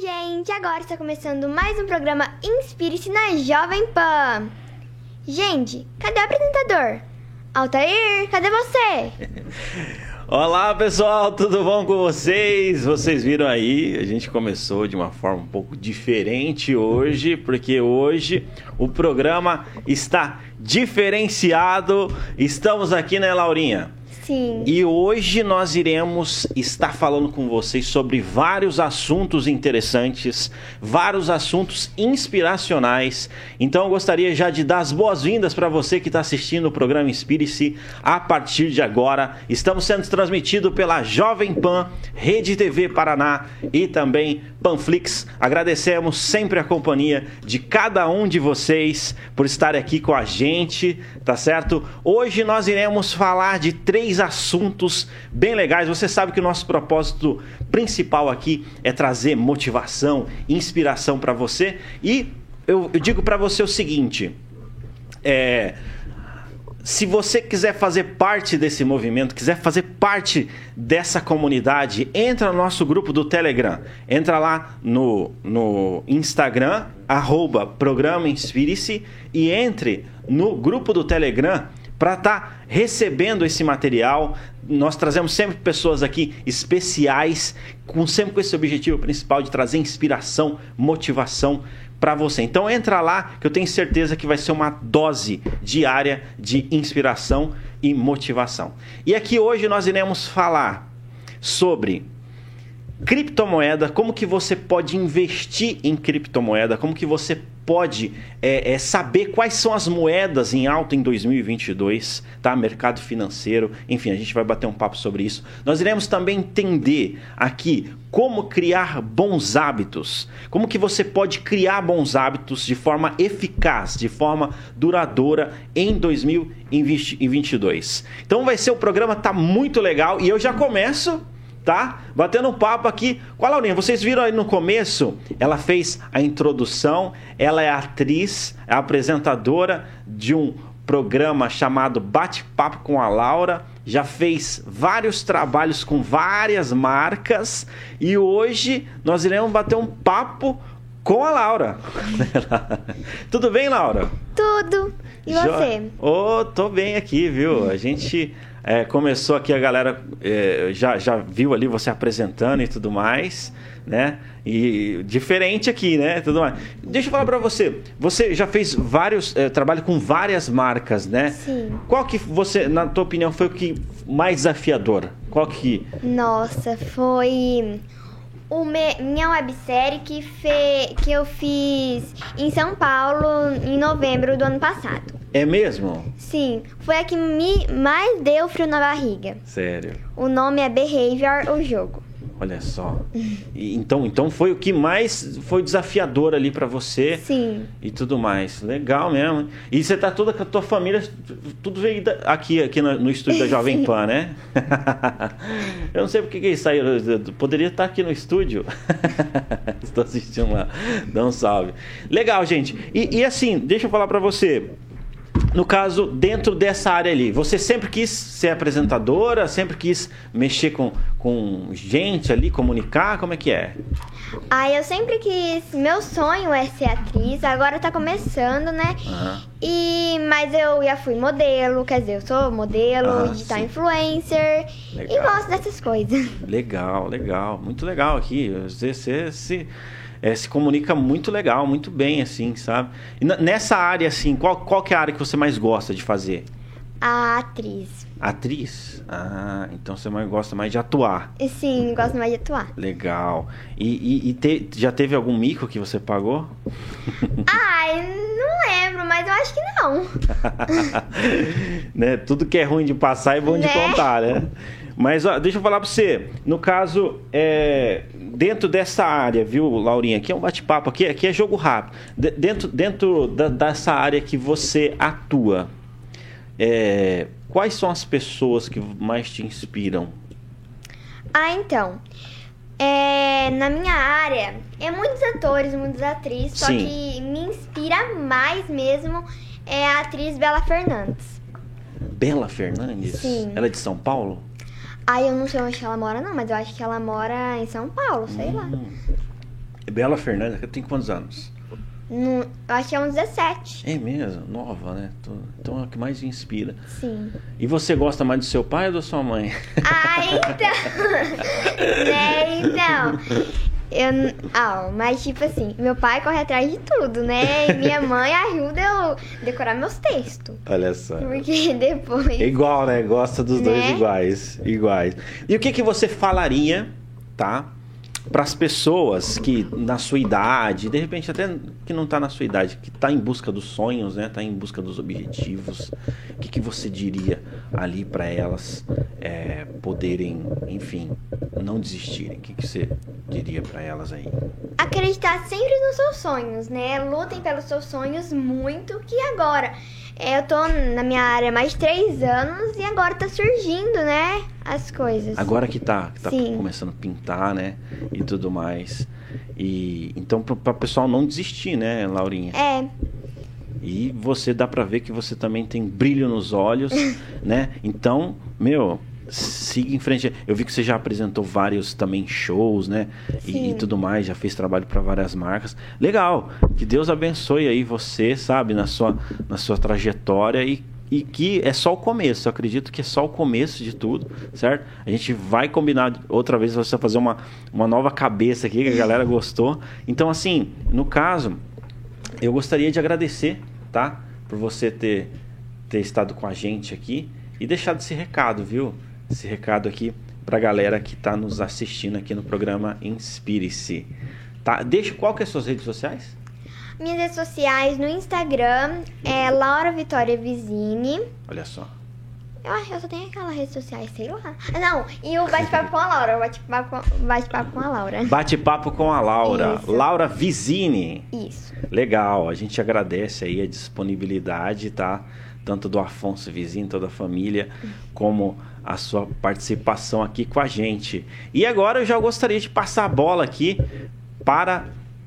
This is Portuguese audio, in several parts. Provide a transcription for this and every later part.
gente! Agora está começando mais um programa Inspire-se na Jovem Pan. Gente, cadê o apresentador? Altair, cadê você? Olá pessoal, tudo bom com vocês? Vocês viram aí, a gente começou de uma forma um pouco diferente hoje, porque hoje o programa está diferenciado. Estamos aqui, né, Laurinha? Sim. E hoje nós iremos estar falando com vocês sobre vários assuntos interessantes, vários assuntos inspiracionais. Então eu gostaria já de dar as boas-vindas para você que está assistindo o programa Inspire-se a partir de agora. Estamos sendo transmitidos pela Jovem Pan, Rede TV Paraná e também Panflix. Agradecemos sempre a companhia de cada um de vocês por estar aqui com a gente, tá certo? Hoje nós iremos falar de três assuntos bem legais. Você sabe que o nosso propósito principal aqui é trazer motivação, inspiração para você. E eu, eu digo para você o seguinte: é, se você quiser fazer parte desse movimento, quiser fazer parte dessa comunidade, entra no nosso grupo do Telegram. Entra lá no, no Instagram, arroba Programa Inspire-se e entre no grupo do Telegram para estar tá recebendo esse material. Nós trazemos sempre pessoas aqui especiais, com sempre com esse objetivo principal de trazer inspiração, motivação para você. Então entra lá que eu tenho certeza que vai ser uma dose diária de inspiração e motivação. E aqui hoje nós iremos falar sobre criptomoeda, como que você pode investir em criptomoeda, como que você pode é, é, saber quais são as moedas em alta em 2022, tá? Mercado financeiro, enfim, a gente vai bater um papo sobre isso. Nós iremos também entender aqui como criar bons hábitos, como que você pode criar bons hábitos de forma eficaz, de forma duradoura em 2022. Então vai ser o programa tá muito legal e eu já começo tá? Batendo um papo aqui com a Laurinha. Vocês viram aí no começo? Ela fez a introdução, ela é atriz, é apresentadora de um programa chamado Bate-Papo com a Laura. Já fez vários trabalhos com várias marcas e hoje nós iremos bater um papo com a Laura. Tudo bem, Laura? Tudo. E você? Oh, tô bem aqui, viu? A gente é, começou aqui a galera é, já, já viu ali você apresentando e tudo mais, né? E diferente aqui, né? Tudo mais. Deixa eu falar para você. Você já fez vários é, trabalho com várias marcas, né? Sim. Qual que você, na tua opinião, foi o que mais desafiador? Qual que? Nossa, foi o me, minha websérie que, fe, que eu fiz em São Paulo em novembro do ano passado. É mesmo? Sim, foi a que me mais deu frio na barriga. Sério? O nome é Behavior, o jogo. Olha só. Então, então foi o que mais foi desafiador ali para você. Sim. E tudo mais. Legal mesmo. E você tá toda com a tua família, tudo veio aqui, aqui no, no estúdio da Jovem Pan, né? Eu não sei porque que eles saíram. Poderia estar aqui no estúdio. Estou assistindo lá. Dá um salve. Legal, gente. E, e assim, deixa eu falar para você no caso, dentro dessa área ali, você sempre quis ser apresentadora, sempre quis mexer com, com gente ali, comunicar? Como é que é? Ah, eu sempre quis. Meu sonho é ser atriz, agora tá começando, né? Uhum. E, mas eu já fui modelo, quer dizer, eu sou modelo, ah, digital sim. influencer legal. e gosto dessas coisas. Legal, legal, muito legal aqui. Você, você se é, se comunica muito legal, muito bem, assim, sabe? E nessa área, assim, qual, qual que é a área que você mais gosta de fazer? A atriz. Atriz? Ah, então você mais gosta mais de atuar. Sim, gosto mais de atuar. Legal. E, e, e te, já teve algum mico que você pagou? Ai, não lembro, mas eu acho que não. né? Tudo que é ruim de passar é bom né? de contar, né? Mas ó, deixa eu falar para você. No caso, é, dentro dessa área, viu, Laurinha? Aqui é um bate-papo, aqui, aqui é jogo rápido. De, dentro dentro da, dessa área que você atua, é, quais são as pessoas que mais te inspiram? Ah, então. É, na minha área, é muitos atores, muitas atrizes, só Sim. que me inspira mais mesmo é a atriz Bela Fernandes. Bela Fernandes? Sim. Ela é de São Paulo? Ah, eu não sei onde ela mora, não, mas eu acho que ela mora em São Paulo, sei hum. lá. Bela Fernandes, tem quantos anos? No, eu acho que é uns 17. É mesmo? Nova, né? Então é o que mais inspira. Sim. E você gosta mais do seu pai ou da sua mãe? Ah, então. né, então. Eu, ah, mas tipo assim, meu pai corre atrás de tudo, né? E minha mãe ajuda eu decorar meus textos. Olha só. Porque depois. Igual, né? Gosta dos Né? dois iguais. Iguais. E o que, que você falaria, tá? Para as pessoas que na sua idade, de repente até que não está na sua idade, que está em busca dos sonhos, né? Está em busca dos objetivos. O que, que você diria ali para elas é, poderem, enfim, não desistirem? O que, que você diria para elas aí? Acreditar sempre nos seus sonhos, né? Lutem pelos seus sonhos muito, que agora. É, Eu tô na minha área há mais de três anos e agora tá surgindo, né? As coisas. Agora que tá, que tá Sim. começando a pintar, né? E tudo mais. E então para o pessoal não desistir, né, Laurinha? É, E você dá pra ver que você também tem brilho nos olhos, né? Então, meu, siga em frente. Eu vi que você já apresentou vários também shows, né? E, e tudo mais, já fez trabalho pra várias marcas. Legal. Que Deus abençoe aí você, sabe, na sua na sua trajetória e e que é só o começo, eu acredito que é só o começo de tudo, certo? A gente vai combinar outra vez você fazer uma, uma nova cabeça aqui, que a galera gostou. Então, assim, no caso, eu gostaria de agradecer, tá? Por você ter, ter estado com a gente aqui e deixado esse recado, viu? Esse recado aqui pra galera que tá nos assistindo aqui no programa Inspire-se. Tá? Deixa qual que é as suas redes sociais? minhas redes sociais no Instagram é Laura Vitória Vizini. Olha só. Eu acho que eu só tenho aquela rede sociais, sei lá. Ah, Não, e o bate-papo com a Laura. Bate-papo com, bate-papo com a Laura. Bate-papo com a Laura. Isso. Laura Vizini. Isso. Legal, a gente agradece aí a disponibilidade, tá? Tanto do Afonso Vizinho, toda a família, como a sua participação aqui com a gente. E agora eu já gostaria de passar a bola aqui para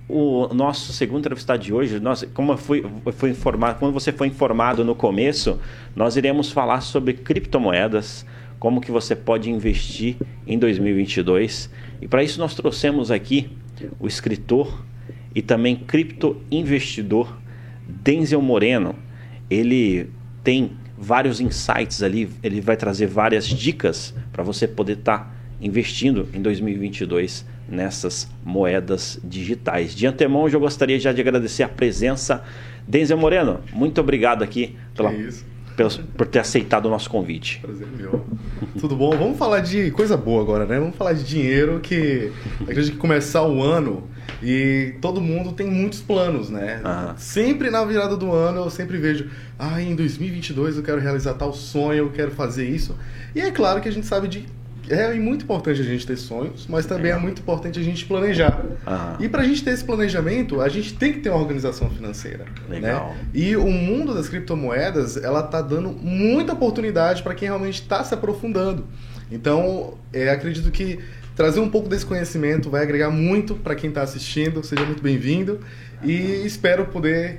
o nosso segundo entrevistado de hoje. Nós, como fui informado, quando você foi informado no começo, nós iremos falar sobre criptomoedas, como que você pode investir em 2022. E para isso nós trouxemos aqui o escritor e também criptoinvestidor Denzel Moreno. Ele tem vários insights ali, ele vai trazer várias dicas para você poder estar investindo em 2022 nessas moedas digitais. De antemão, eu gostaria já de agradecer a presença. Denzel Moreno, muito obrigado aqui pela. Pelos- por ter aceitado o nosso convite. Prazer meu. Tudo bom? Vamos falar de coisa boa agora, né? Vamos falar de dinheiro, que acredito que começar o ano e todo mundo tem muitos planos, né? Sempre na virada do ano eu sempre vejo, ah, em 2022 eu quero realizar tal sonho, eu quero fazer isso. E é claro que a gente sabe de é muito importante a gente ter sonhos, mas também é muito importante a gente planejar. Aham. E para a gente ter esse planejamento, a gente tem que ter uma organização financeira. Legal. Né? E o mundo das criptomoedas, ela tá dando muita oportunidade para quem realmente está se aprofundando. Então, é, acredito que trazer um pouco desse conhecimento vai agregar muito para quem está assistindo. Seja muito bem-vindo e espero poder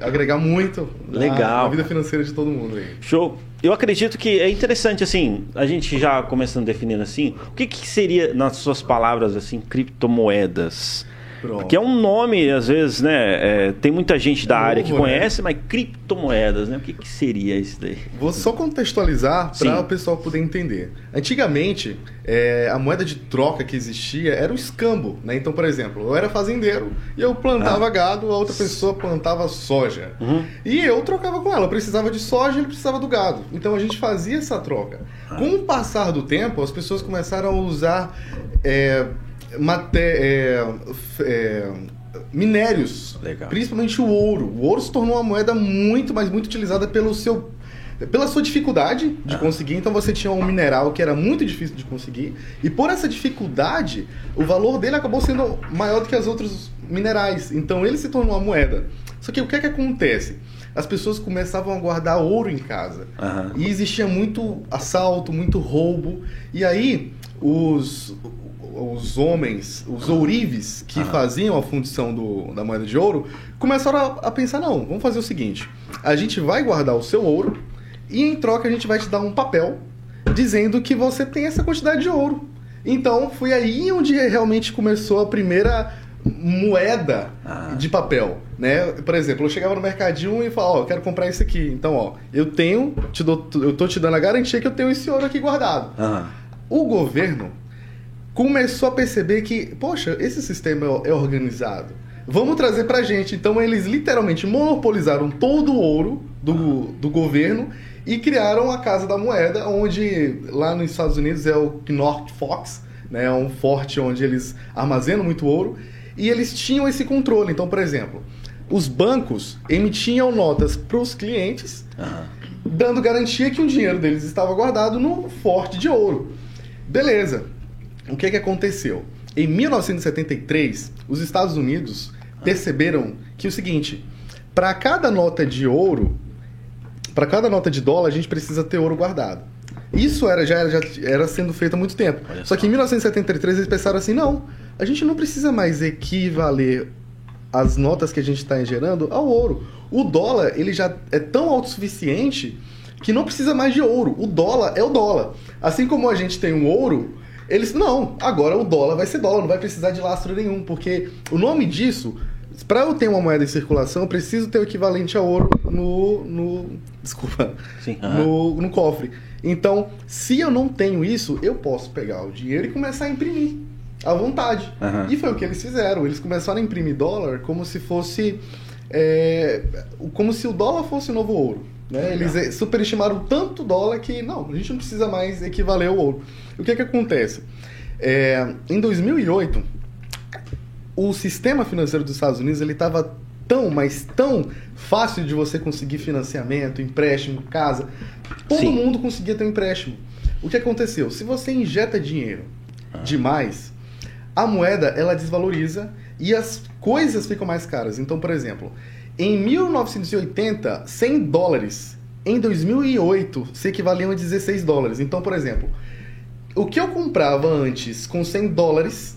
agregar muito na- Legal. na vida financeira de todo mundo aí. Show. Eu acredito que é interessante, assim, a gente já começando definindo assim, o que, que seria, nas suas palavras, assim, criptomoedas? Pronto. Porque é um nome, às vezes, né? é, tem muita gente da Novo, área que né? conhece, mas criptomoedas, né? O que, que seria isso daí? Vou só contextualizar para o pessoal poder entender. Antigamente, é, a moeda de troca que existia era o escambo. Né? Então, por exemplo, eu era fazendeiro e eu plantava gado, a outra pessoa plantava soja. Ah. Uhum. E eu trocava com ela. Eu precisava de soja, ele precisava do gado. Então a gente fazia essa troca. Ah. Com o passar do tempo, as pessoas começaram a usar é, mate- é, é, minérios. Legal. Principalmente o ouro. O ouro se tornou uma moeda muito, mas muito utilizada pelo seu pela sua dificuldade de conseguir, então você tinha um mineral que era muito difícil de conseguir, e por essa dificuldade, o valor dele acabou sendo maior do que os outros minerais. Então ele se tornou uma moeda. Só que o que é que acontece? As pessoas começavam a guardar ouro em casa. Aham. E existia muito assalto, muito roubo. E aí, os, os homens, os ourives que Aham. faziam a fundição do, da moeda de ouro, começaram a, a pensar: não, vamos fazer o seguinte: a gente vai guardar o seu ouro e em troca a gente vai te dar um papel dizendo que você tem essa quantidade de ouro. Então foi aí onde realmente começou a primeira moeda ah. de papel, né? Por exemplo, eu chegava no mercadinho e falava, ó, oh, quero comprar isso aqui. Então, ó, eu tenho, te dou, eu tô te dando a garantia que eu tenho esse ouro aqui guardado. Ah. O governo começou a perceber que, poxa, esse sistema é organizado. Vamos trazer pra gente. Então eles literalmente monopolizaram todo o ouro do, do governo e criaram a Casa da Moeda, onde lá nos Estados Unidos é o North Fox, né, é um forte onde eles armazenam muito ouro e eles tinham esse controle. Então, por exemplo, os bancos emitiam notas para os clientes, uhum. dando garantia que o dinheiro deles estava guardado no forte de ouro. Beleza. O que, que aconteceu? Em 1973, os Estados Unidos perceberam que é o seguinte: para cada nota de ouro, para cada nota de dólar, a gente precisa ter ouro guardado. Isso era, já, era, já era sendo feito há muito tempo. Só. só que em 1973 eles pensaram assim: não, a gente não precisa mais equivaler as notas que a gente está gerando ao ouro. O dólar ele já é tão autossuficiente que não precisa mais de ouro. O dólar é o dólar. Assim como a gente tem o ouro, eles não. Agora o dólar vai ser dólar, não vai precisar de lastro nenhum, porque o nome disso para eu ter uma moeda em circulação, eu preciso ter o equivalente a ouro no. no desculpa. Sim, no, no cofre. Então, se eu não tenho isso, eu posso pegar o dinheiro e começar a imprimir à vontade. Uhum. E foi o que eles fizeram. Eles começaram a imprimir dólar como se fosse. É, como se o dólar fosse o novo ouro. Né? Eles é, superestimaram tanto o dólar que não, a gente não precisa mais equivaler ao ouro. O que, que acontece? É, em 2008, o sistema financeiro dos Estados Unidos ele estava tão, mas tão fácil de você conseguir financiamento, empréstimo, casa. Todo Sim. mundo conseguia ter um empréstimo. O que aconteceu? Se você injeta dinheiro ah. demais, a moeda ela desvaloriza e as coisas ficam mais caras. Então, por exemplo, em 1980, 100 dólares em 2008 se equivaliam a 16 dólares. Então, por exemplo, o que eu comprava antes com 100 dólares,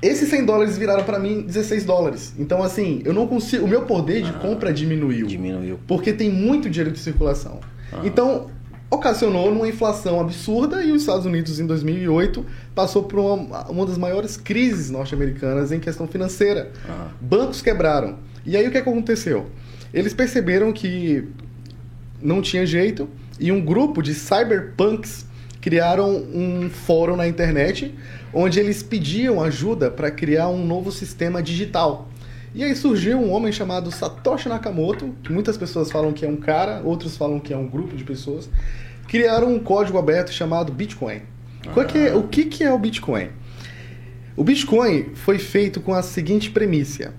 esses 100 dólares viraram para mim 16 dólares. Então, assim, eu não consigo. O meu poder de ah, compra diminuiu. Diminuiu. Porque tem muito dinheiro de circulação. Ah. Então, ocasionou uma inflação absurda e os Estados Unidos, em 2008, passou por uma, uma das maiores crises norte-americanas em questão financeira. Ah. Bancos quebraram. E aí o que aconteceu? Eles perceberam que não tinha jeito e um grupo de cyberpunks criaram um fórum na internet onde eles pediam ajuda para criar um novo sistema digital. E aí surgiu um homem chamado Satoshi Nakamoto, que muitas pessoas falam que é um cara, outros falam que é um grupo de pessoas, criaram um código aberto chamado Bitcoin. Ah. Que é, o que, que é o Bitcoin? O Bitcoin foi feito com a seguinte premissa: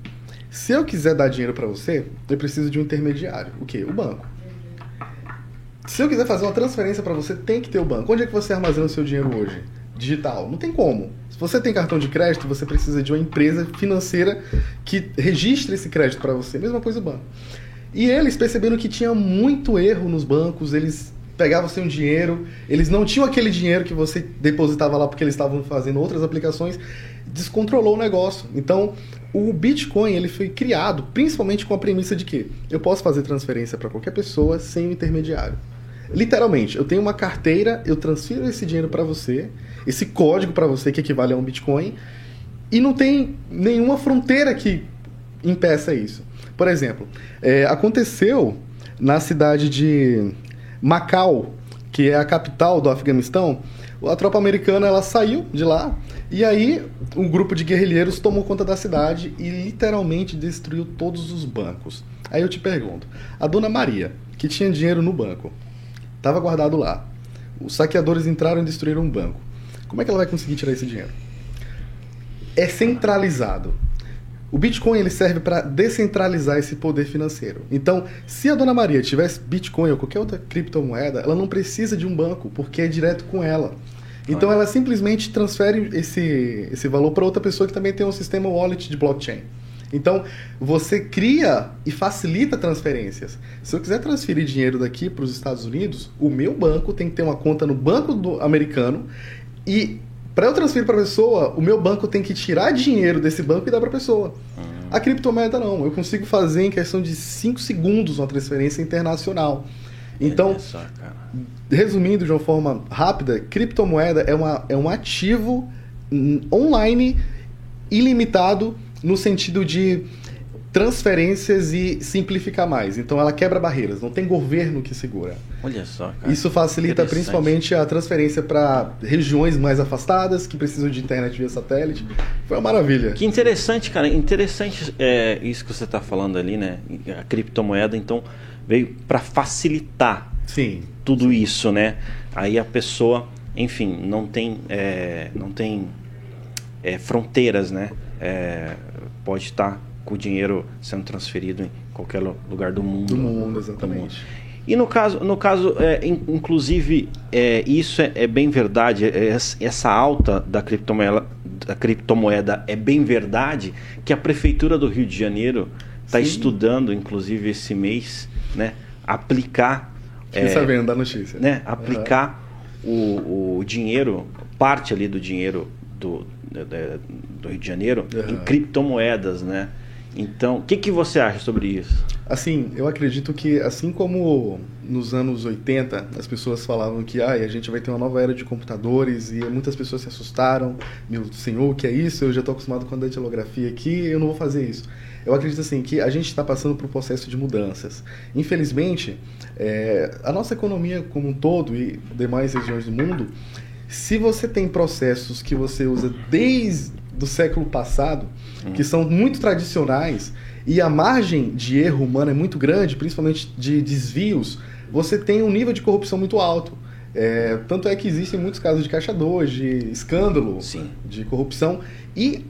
se eu quiser dar dinheiro para você, eu preciso de um intermediário. O quê? O banco. Se eu quiser fazer uma transferência para você, tem que ter o banco. Onde é que você armazena o seu dinheiro hoje? Digital. Não tem como. Se você tem cartão de crédito, você precisa de uma empresa financeira que registre esse crédito para você. Mesma coisa o banco. E eles perceberam que tinha muito erro nos bancos, eles pegavam seu dinheiro, eles não tinham aquele dinheiro que você depositava lá porque eles estavam fazendo outras aplicações, descontrolou o negócio. Então, o Bitcoin ele foi criado principalmente com a premissa de que eu posso fazer transferência para qualquer pessoa sem um intermediário. Literalmente, eu tenho uma carteira, eu transfiro esse dinheiro para você, esse código para você que equivale a um Bitcoin, e não tem nenhuma fronteira que impeça isso. Por exemplo, é, aconteceu na cidade de Macau, que é a capital do Afeganistão, a tropa americana ela saiu de lá e aí um grupo de guerrilheiros tomou conta da cidade e literalmente destruiu todos os bancos. Aí eu te pergunto, a dona Maria, que tinha dinheiro no banco, Estava guardado lá. Os saqueadores entraram e destruíram um banco. Como é que ela vai conseguir tirar esse dinheiro? É centralizado. O Bitcoin ele serve para descentralizar esse poder financeiro. Então, se a dona Maria tivesse Bitcoin ou qualquer outra criptomoeda, ela não precisa de um banco, porque é direto com ela. Então, ela simplesmente transfere esse, esse valor para outra pessoa que também tem um sistema wallet de blockchain. Então, você cria e facilita transferências. Se eu quiser transferir dinheiro daqui para os Estados Unidos, o meu banco tem que ter uma conta no banco do americano e para eu transferir para a pessoa, o meu banco tem que tirar dinheiro desse banco e dar para a pessoa. Uhum. A criptomoeda não, eu consigo fazer em questão de 5 segundos uma transferência internacional. Então, só, resumindo de uma forma rápida, criptomoeda é, uma, é um ativo online ilimitado no sentido de transferências e simplificar mais. Então ela quebra barreiras, não tem governo que segura. Olha só, cara. Isso facilita principalmente a transferência para regiões mais afastadas que precisam de internet via satélite. Foi uma maravilha. Que interessante, cara. Interessante é, isso que você está falando ali, né? A criptomoeda, então, veio para facilitar Sim. tudo isso, né? Aí a pessoa, enfim, não tem, é, não tem é, fronteiras, né? É, pode estar com o dinheiro sendo transferido em qualquer lugar do mundo. Do mundo, exatamente. Do mundo. E no caso, no caso é, inclusive, é, isso é, é, bem verdade, é, essa alta da criptomoeda, da criptomoeda é bem verdade que a Prefeitura do Rio de Janeiro está estudando, inclusive, esse mês, né, aplicar... Fiquei sabendo da notícia. Né, aplicar uhum. o, o dinheiro, parte ali do dinheiro do, do Rio de Janeiro uhum. em criptomoedas, né? Então, o que, que você acha sobre isso? Assim, eu acredito que, assim como nos anos 80 as pessoas falavam que ah, a gente vai ter uma nova era de computadores e muitas pessoas se assustaram, meu senhor, o que é isso? Eu já estou acostumado com a datilografia aqui, eu não vou fazer isso. Eu acredito assim que a gente está passando por um processo de mudanças. Infelizmente, é, a nossa economia como um todo e demais regiões do mundo, se você tem processos que você usa desde do século passado, uhum. que são muito tradicionais, e a margem de erro humano é muito grande, principalmente de desvios, você tem um nível de corrupção muito alto. É, tanto é que existem muitos casos de caixa 2, de escândalo, Sim. de corrupção. E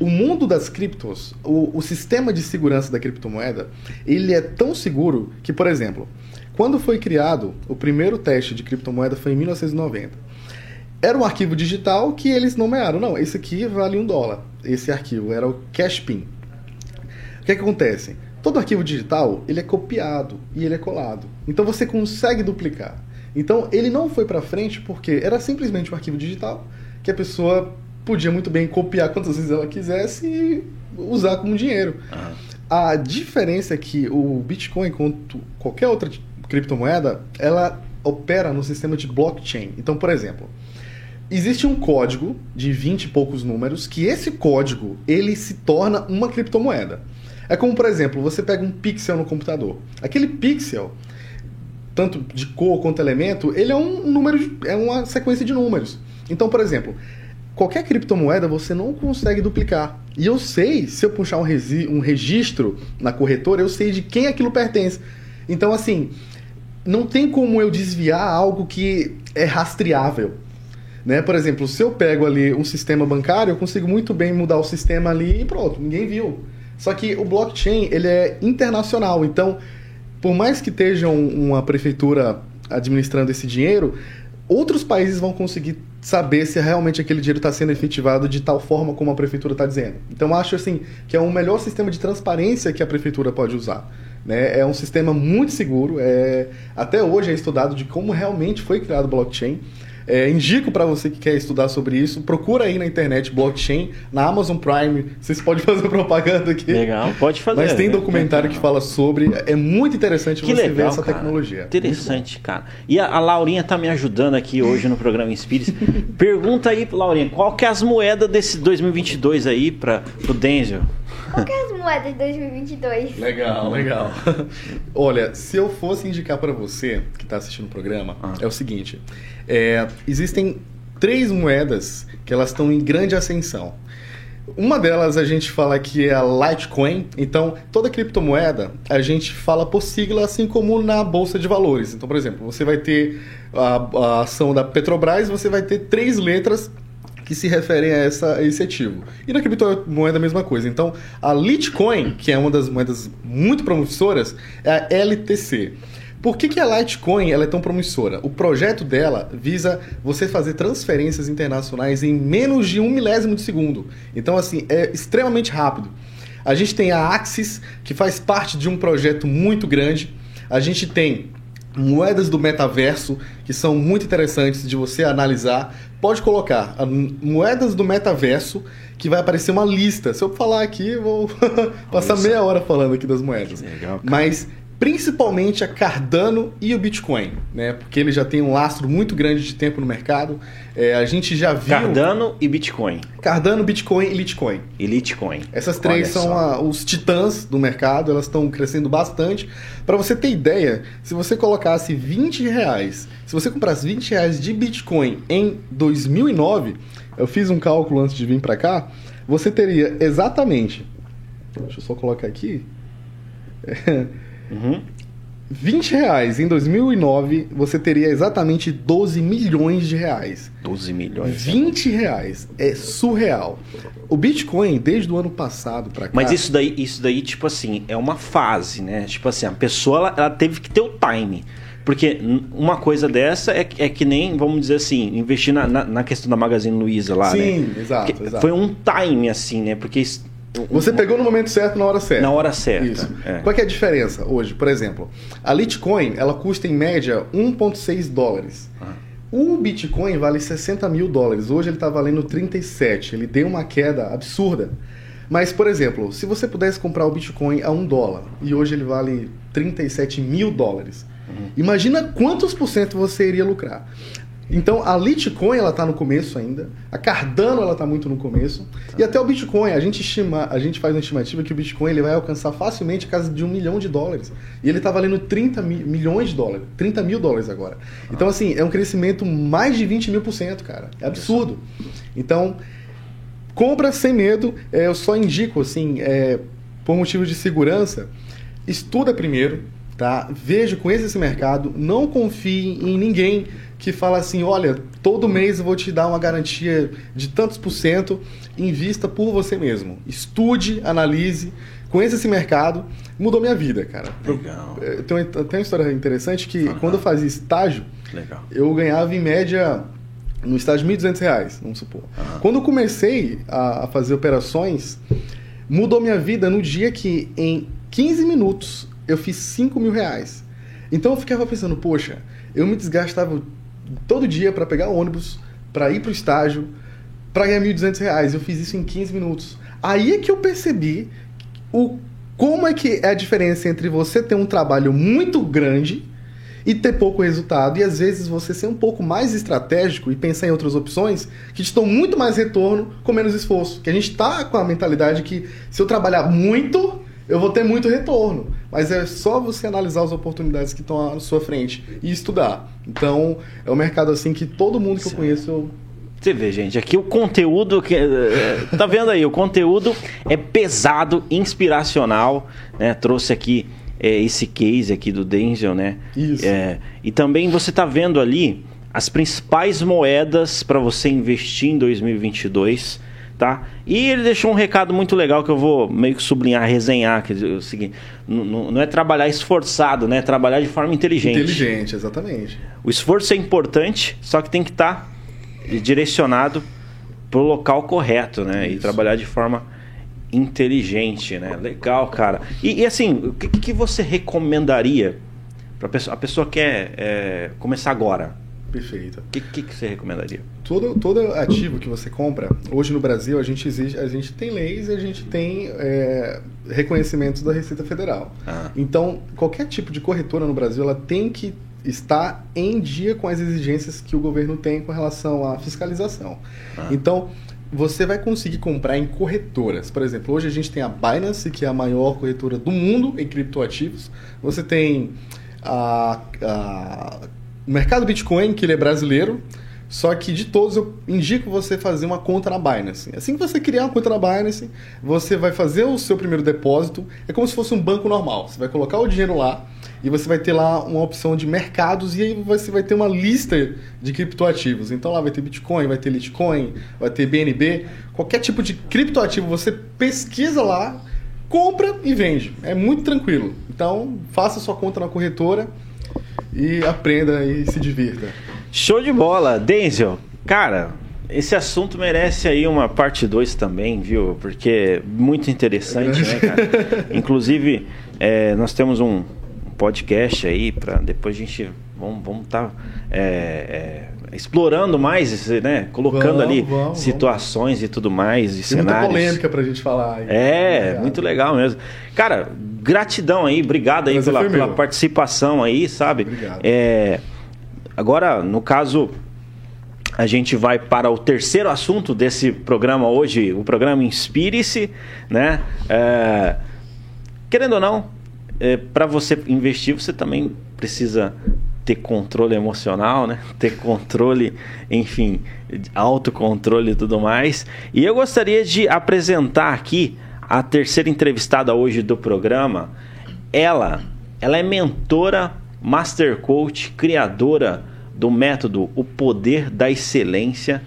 o mundo das criptos, o, o, sistema de segurança da criptomoeda, ele é tão seguro que, por exemplo, quando foi criado o primeiro teste de criptomoeda foi em 1990. Era um arquivo digital que eles nomearam. Não, esse aqui vale um dólar. Esse arquivo era o Cashpin. O que, é que acontece? Todo arquivo digital ele é copiado e ele é colado. Então você consegue duplicar. Então ele não foi para frente porque era simplesmente um arquivo digital que a pessoa podia muito bem copiar quantas vezes ela quisesse e usar como dinheiro. Uhum. A diferença é que o Bitcoin, quanto qualquer outra criptomoeda, ela opera no sistema de blockchain. Então, por exemplo, existe um código de 20 e poucos números que esse código ele se torna uma criptomoeda. É como, por exemplo, você pega um pixel no computador. Aquele pixel, tanto de cor quanto elemento, ele é um número, de, é uma sequência de números. Então, por exemplo, qualquer criptomoeda você não consegue duplicar. E eu sei, se eu puxar um, um registro na corretora, eu sei de quem aquilo pertence. Então, assim, não tem como eu desviar algo que é rastreável. Né? Por exemplo, se eu pego ali um sistema bancário, eu consigo muito bem mudar o sistema ali e pronto, ninguém viu. Só que o blockchain ele é internacional, então por mais que esteja uma prefeitura administrando esse dinheiro, outros países vão conseguir saber se realmente aquele dinheiro está sendo efetivado de tal forma como a prefeitura está dizendo. Então acho assim que é um melhor sistema de transparência que a prefeitura pode usar. Né? É um sistema muito seguro. É... Até hoje é estudado de como realmente foi criado o blockchain. É, indico para você que quer estudar sobre isso, procura aí na internet blockchain, na Amazon Prime. Vocês podem fazer propaganda aqui. Legal, pode fazer. Mas tem documentário que fala sobre. É muito interessante que você legal, ver essa cara. tecnologia. Interessante, cara. E a, a, Laurinha tá me ajudando aqui hoje no programa Inspires. Pergunta aí, Laurinha, qual que é as moedas desse 2022 aí para o Denzel? Qual que é as moedas de 2022? Legal, legal. Olha, se eu fosse indicar para você que está assistindo o programa, ah. é o seguinte: é, existem três moedas que elas estão em grande ascensão. Uma delas a gente fala que é a Litecoin. Então, toda criptomoeda a gente fala por sigla, assim como na bolsa de valores. Então, por exemplo, você vai ter a, a ação da Petrobras, você vai ter três letras que se referem a, essa, a esse ativo. E na criptomoeda a mesma coisa. Então, a Litecoin, que é uma das moedas muito promissoras, é a LTC. Por que, que a Litecoin ela é tão promissora? O projeto dela visa você fazer transferências internacionais em menos de um milésimo de segundo. Então, assim, é extremamente rápido. A gente tem a Axis, que faz parte de um projeto muito grande. A gente tem moedas do metaverso, que são muito interessantes de você analisar. Pode colocar moedas do metaverso, que vai aparecer uma lista. Se eu falar aqui, eu vou passar meia hora falando aqui das moedas. Legal, Mas principalmente a Cardano e o Bitcoin, né? Porque ele já tem um lastro muito grande de tempo no mercado. É, a gente já viu. Cardano e Bitcoin. Cardano, Bitcoin e Litecoin. E Litecoin. Essas três Olha são a, os titãs do mercado, elas estão crescendo bastante. Para você ter ideia, se você colocasse 20 reais, se você comprasse 20 reais de Bitcoin em 2009, eu fiz um cálculo antes de vir para cá, você teria exatamente. Deixa eu só colocar aqui. Uhum. 20 reais em 2009, você teria exatamente 12 milhões de reais. 12 milhões. 20 reais. É surreal. O Bitcoin, desde o ano passado para cá. Mas isso daí, isso daí, tipo assim, é uma fase, né? Tipo assim, a pessoa ela, ela teve que ter o time. Porque uma coisa dessa é, é que nem, vamos dizer assim, investir na, na, na questão da Magazine Luiza lá, Sim, né? Sim, exato, exato. Foi um time, assim, né? Porque você pegou no momento certo, na hora certa. Na hora certa. Isso. É. Qual é a diferença hoje? Por exemplo, a Litecoin, ela custa em média 1,6 dólares. Ah. O Bitcoin vale 60 mil dólares. Hoje ele está valendo 37. Ele deu uma queda absurda. Mas, por exemplo, se você pudesse comprar o Bitcoin a 1 dólar e hoje ele vale 37 mil dólares, uhum. imagina quantos por cento você iria lucrar. Então a Litecoin ela está no começo ainda, a Cardano ela está muito no começo tá. e até o Bitcoin a gente estima, a gente faz uma estimativa que o Bitcoin ele vai alcançar facilmente a casa de um milhão de dólares e ele está valendo 30 mi milhões de dólares, 30 mil dólares agora. Ah. Então assim é um crescimento mais de 20 mil por cento, cara, é absurdo. Então compra sem medo, é, eu só indico assim, é, por motivo de segurança, estuda primeiro, tá? Veja, conheça esse mercado, não confie em ninguém que fala assim: olha, todo mês eu vou te dar uma garantia de tantos por cento, invista por você mesmo. Estude, analise, conheça esse mercado. Mudou minha vida, cara. Legal. Eu, tem, uma história interessante que uhum. quando eu fazia estágio, Legal. eu ganhava em média no estágio R$ 1.200, vamos supor. Uhum. Quando eu comecei a, a fazer operações, mudou minha vida no dia que em 15 minutos eu fiz 5 mil reais. Então eu ficava pensando, poxa, eu me desgastava todo dia para pegar ônibus, para ir para o estágio, para ganhar 1.200 reais. Eu fiz isso em 15 minutos. Aí é que eu percebi o, como é que é a diferença entre você ter um trabalho muito grande e ter pouco resultado. E às vezes você ser um pouco mais estratégico e pensar em outras opções que te dão muito mais retorno com menos esforço. Que a gente está com a mentalidade que se eu trabalhar muito, eu vou ter muito retorno. Mas é só você analisar as oportunidades que estão à sua frente e estudar. Então, é um mercado assim que todo mundo que eu conheço eu você vê, gente, aqui o conteúdo que é, tá vendo aí, o conteúdo é pesado, inspiracional, né? Trouxe aqui é, esse case aqui do Denzel, né? Isso. É, e também você tá vendo ali as principais moedas para você investir em 2022 tá? E ele deixou um recado muito legal que eu vou meio que sublinhar, resenhar, que é o seguinte, não, não é trabalhar esforçado, né? É trabalhar de forma inteligente. Inteligente, exatamente. O esforço é importante, só que tem que estar tá direcionado para o local correto, né? Isso. E trabalhar de forma inteligente, né? Legal, cara. E, e assim, o que, que você recomendaria para pessoa? A pessoa quer é, começar agora Perfeito. O que, que, que, você recomendaria? Todo, todo ativo que você compra, hoje no Brasil, a gente exige, a gente tem leis e a gente tem é, reconhecimentos da Receita Federal. Ah. Então, qualquer tipo de corretora no Brasil, ela tem que estar em dia com as exigências que o governo tem com relação à fiscalização. Ah. Então, você vai conseguir comprar em corretoras. Por exemplo, hoje a gente tem a Binance, que é a maior corretora do mundo em criptoativos. Você tem a, a o mercado Bitcoin, que ele é brasileiro, só que de todos eu indico você fazer uma conta na Binance. Assim que você criar uma conta na Binance, você vai fazer o seu primeiro depósito. É como se fosse um banco normal. Você vai colocar o dinheiro lá e você vai ter lá uma opção de mercados e aí você vai ter uma lista de criptoativos. Então lá vai ter Bitcoin, vai ter Litecoin, vai ter BNB, qualquer tipo de criptoativo você pesquisa lá, compra e vende. É muito tranquilo. Então faça sua conta na corretora e aprenda e se divirta. Show de bola, Denzel. Cara, esse assunto merece aí uma parte 2 também, viu? Porque é muito interessante, né, cara? Inclusive, é, nós temos um podcast aí para depois a gente vamos vamos estar tá, é, é, explorando mais, né? Colocando vamos, ali vamos, situações vamos. e tudo mais, e Tem cenários. Muita polêmica pra gente falar. Aí. É, muito legal mesmo. Cara, gratidão aí, obrigado aí pela, pela, participação aí, sabe? Obrigado. É, agora, no caso, a gente vai para o terceiro assunto desse programa hoje, o programa Inspire-se, né? É, querendo ou não, é, para você investir, você também precisa ter controle emocional, né? Ter controle, enfim, autocontrole e tudo mais. E eu gostaria de apresentar aqui a terceira entrevistada hoje do programa. Ela, ela é mentora, master coach, criadora do método O Poder da Excelência.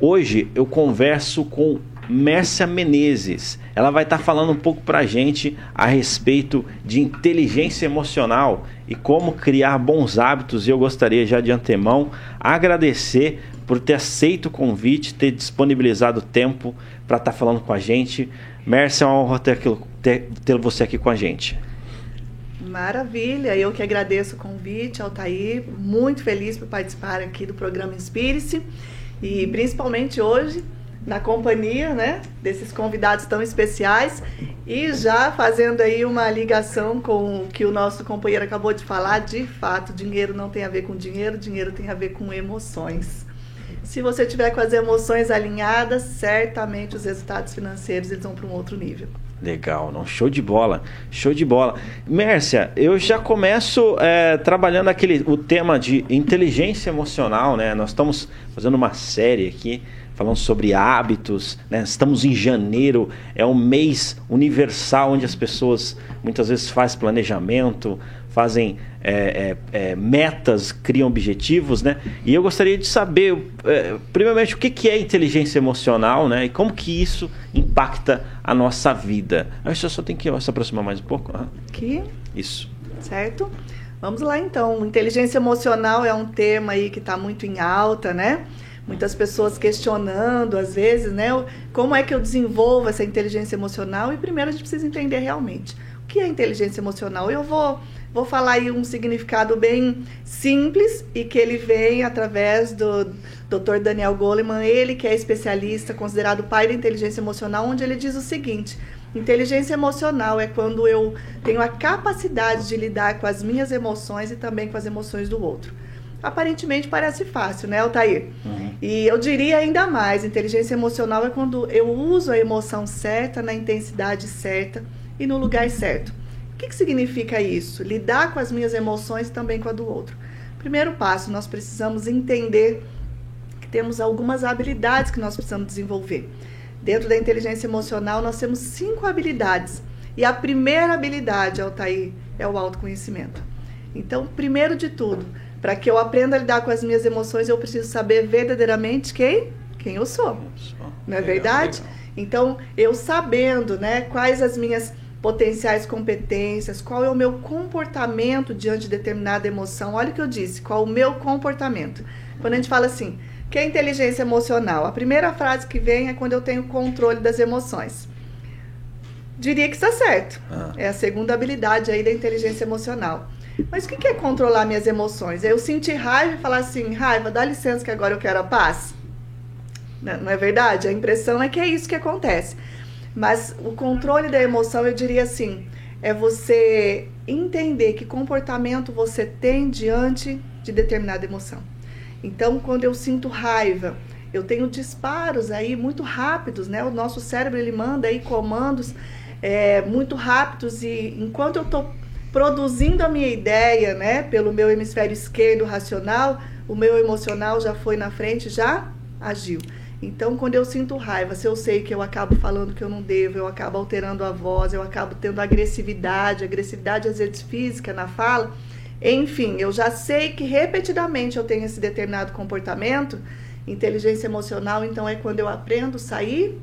Hoje eu converso com Mércia Menezes. Ela vai estar tá falando um pouco para a gente a respeito de inteligência emocional e como criar bons hábitos. E eu gostaria já de antemão agradecer por ter aceito o convite, ter disponibilizado tempo para estar tá falando com a gente. Mércia, é uma honra ter, ter, ter você aqui com a gente. Maravilha, eu que agradeço o convite, Altair, muito feliz por participar aqui do programa Inspire-se e principalmente hoje na companhia, né, desses convidados tão especiais e já fazendo aí uma ligação com o que o nosso companheiro acabou de falar, de fato, dinheiro não tem a ver com dinheiro, dinheiro tem a ver com emoções. Se você tiver com as emoções alinhadas, certamente os resultados financeiros eles vão para um outro nível. Legal, não, show de bola, show de bola. Mércia, eu já começo é, trabalhando aquele o tema de inteligência emocional, né? Nós estamos fazendo uma série aqui falando sobre hábitos. Né? Estamos em janeiro, é um mês universal onde as pessoas muitas vezes fazem planejamento, fazem é, é, é, metas, criam objetivos, né? E eu gostaria de saber, é, primeiramente, o que, que é inteligência emocional, né? E como que isso impacta a nossa vida. Acho que só tem que se aproximar mais um pouco. Aqui. Isso. Certo? Vamos lá então. Inteligência emocional é um tema aí que está muito em alta, né? Muitas pessoas questionando, às vezes, né? Como é que eu desenvolvo essa inteligência emocional? E primeiro a gente precisa entender realmente o que é inteligência emocional. Eu vou, vou falar aí um significado bem simples e que ele vem através do Dr. Daniel Goleman, ele que é especialista, considerado pai da inteligência emocional, onde ele diz o seguinte: Inteligência emocional é quando eu tenho a capacidade de lidar com as minhas emoções e também com as emoções do outro aparentemente parece fácil, né, Altair? Uhum. E eu diria ainda mais, inteligência emocional é quando eu uso a emoção certa, na intensidade certa e no lugar certo. O que, que significa isso? Lidar com as minhas emoções e também com a do outro. Primeiro passo, nós precisamos entender que temos algumas habilidades que nós precisamos desenvolver. Dentro da inteligência emocional, nós temos cinco habilidades. E a primeira habilidade, Altair, é o autoconhecimento. Então, primeiro de tudo, para que eu aprenda a lidar com as minhas emoções, eu preciso saber verdadeiramente quem, quem eu sou. Não é verdade? Então, eu sabendo, né, quais as minhas potenciais competências, qual é o meu comportamento diante de determinada emoção. Olha o que eu disse, qual o meu comportamento. Quando a gente fala assim, que é inteligência emocional? A primeira frase que vem é quando eu tenho controle das emoções. Diria que está certo. Ah. É a segunda habilidade aí da inteligência emocional. Mas o que é controlar minhas emoções? É eu sentir raiva e falar assim, raiva, dá licença que agora eu quero a paz? Não é verdade? A impressão é que é isso que acontece. Mas o controle da emoção, eu diria assim, é você entender que comportamento você tem diante de determinada emoção. Então, quando eu sinto raiva, eu tenho disparos aí muito rápidos, né? O nosso cérebro ele manda aí comandos é, muito rápidos e enquanto eu estou produzindo a minha ideia, né, pelo meu hemisfério esquerdo racional, o meu emocional já foi na frente, já agiu. Então, quando eu sinto raiva, se eu sei que eu acabo falando que eu não devo, eu acabo alterando a voz, eu acabo tendo agressividade, agressividade às vezes física na fala, enfim, eu já sei que repetidamente eu tenho esse determinado comportamento. Inteligência emocional, então, é quando eu aprendo a sair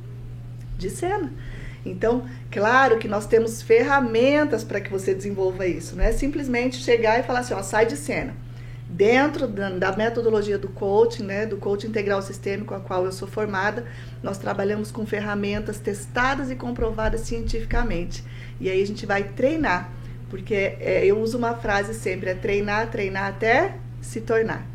de cena. Então, claro que nós temos ferramentas para que você desenvolva isso, não é simplesmente chegar e falar assim, ó, sai de cena. Dentro da, metodologia do coaching, né, do coaching integral sistêmico, a qual eu sou formada, nós trabalhamos com ferramentas testadas e comprovadas cientificamente. E aí a gente vai treinar, porque é, eu uso uma frase sempre, é treinar, treinar até se tornar.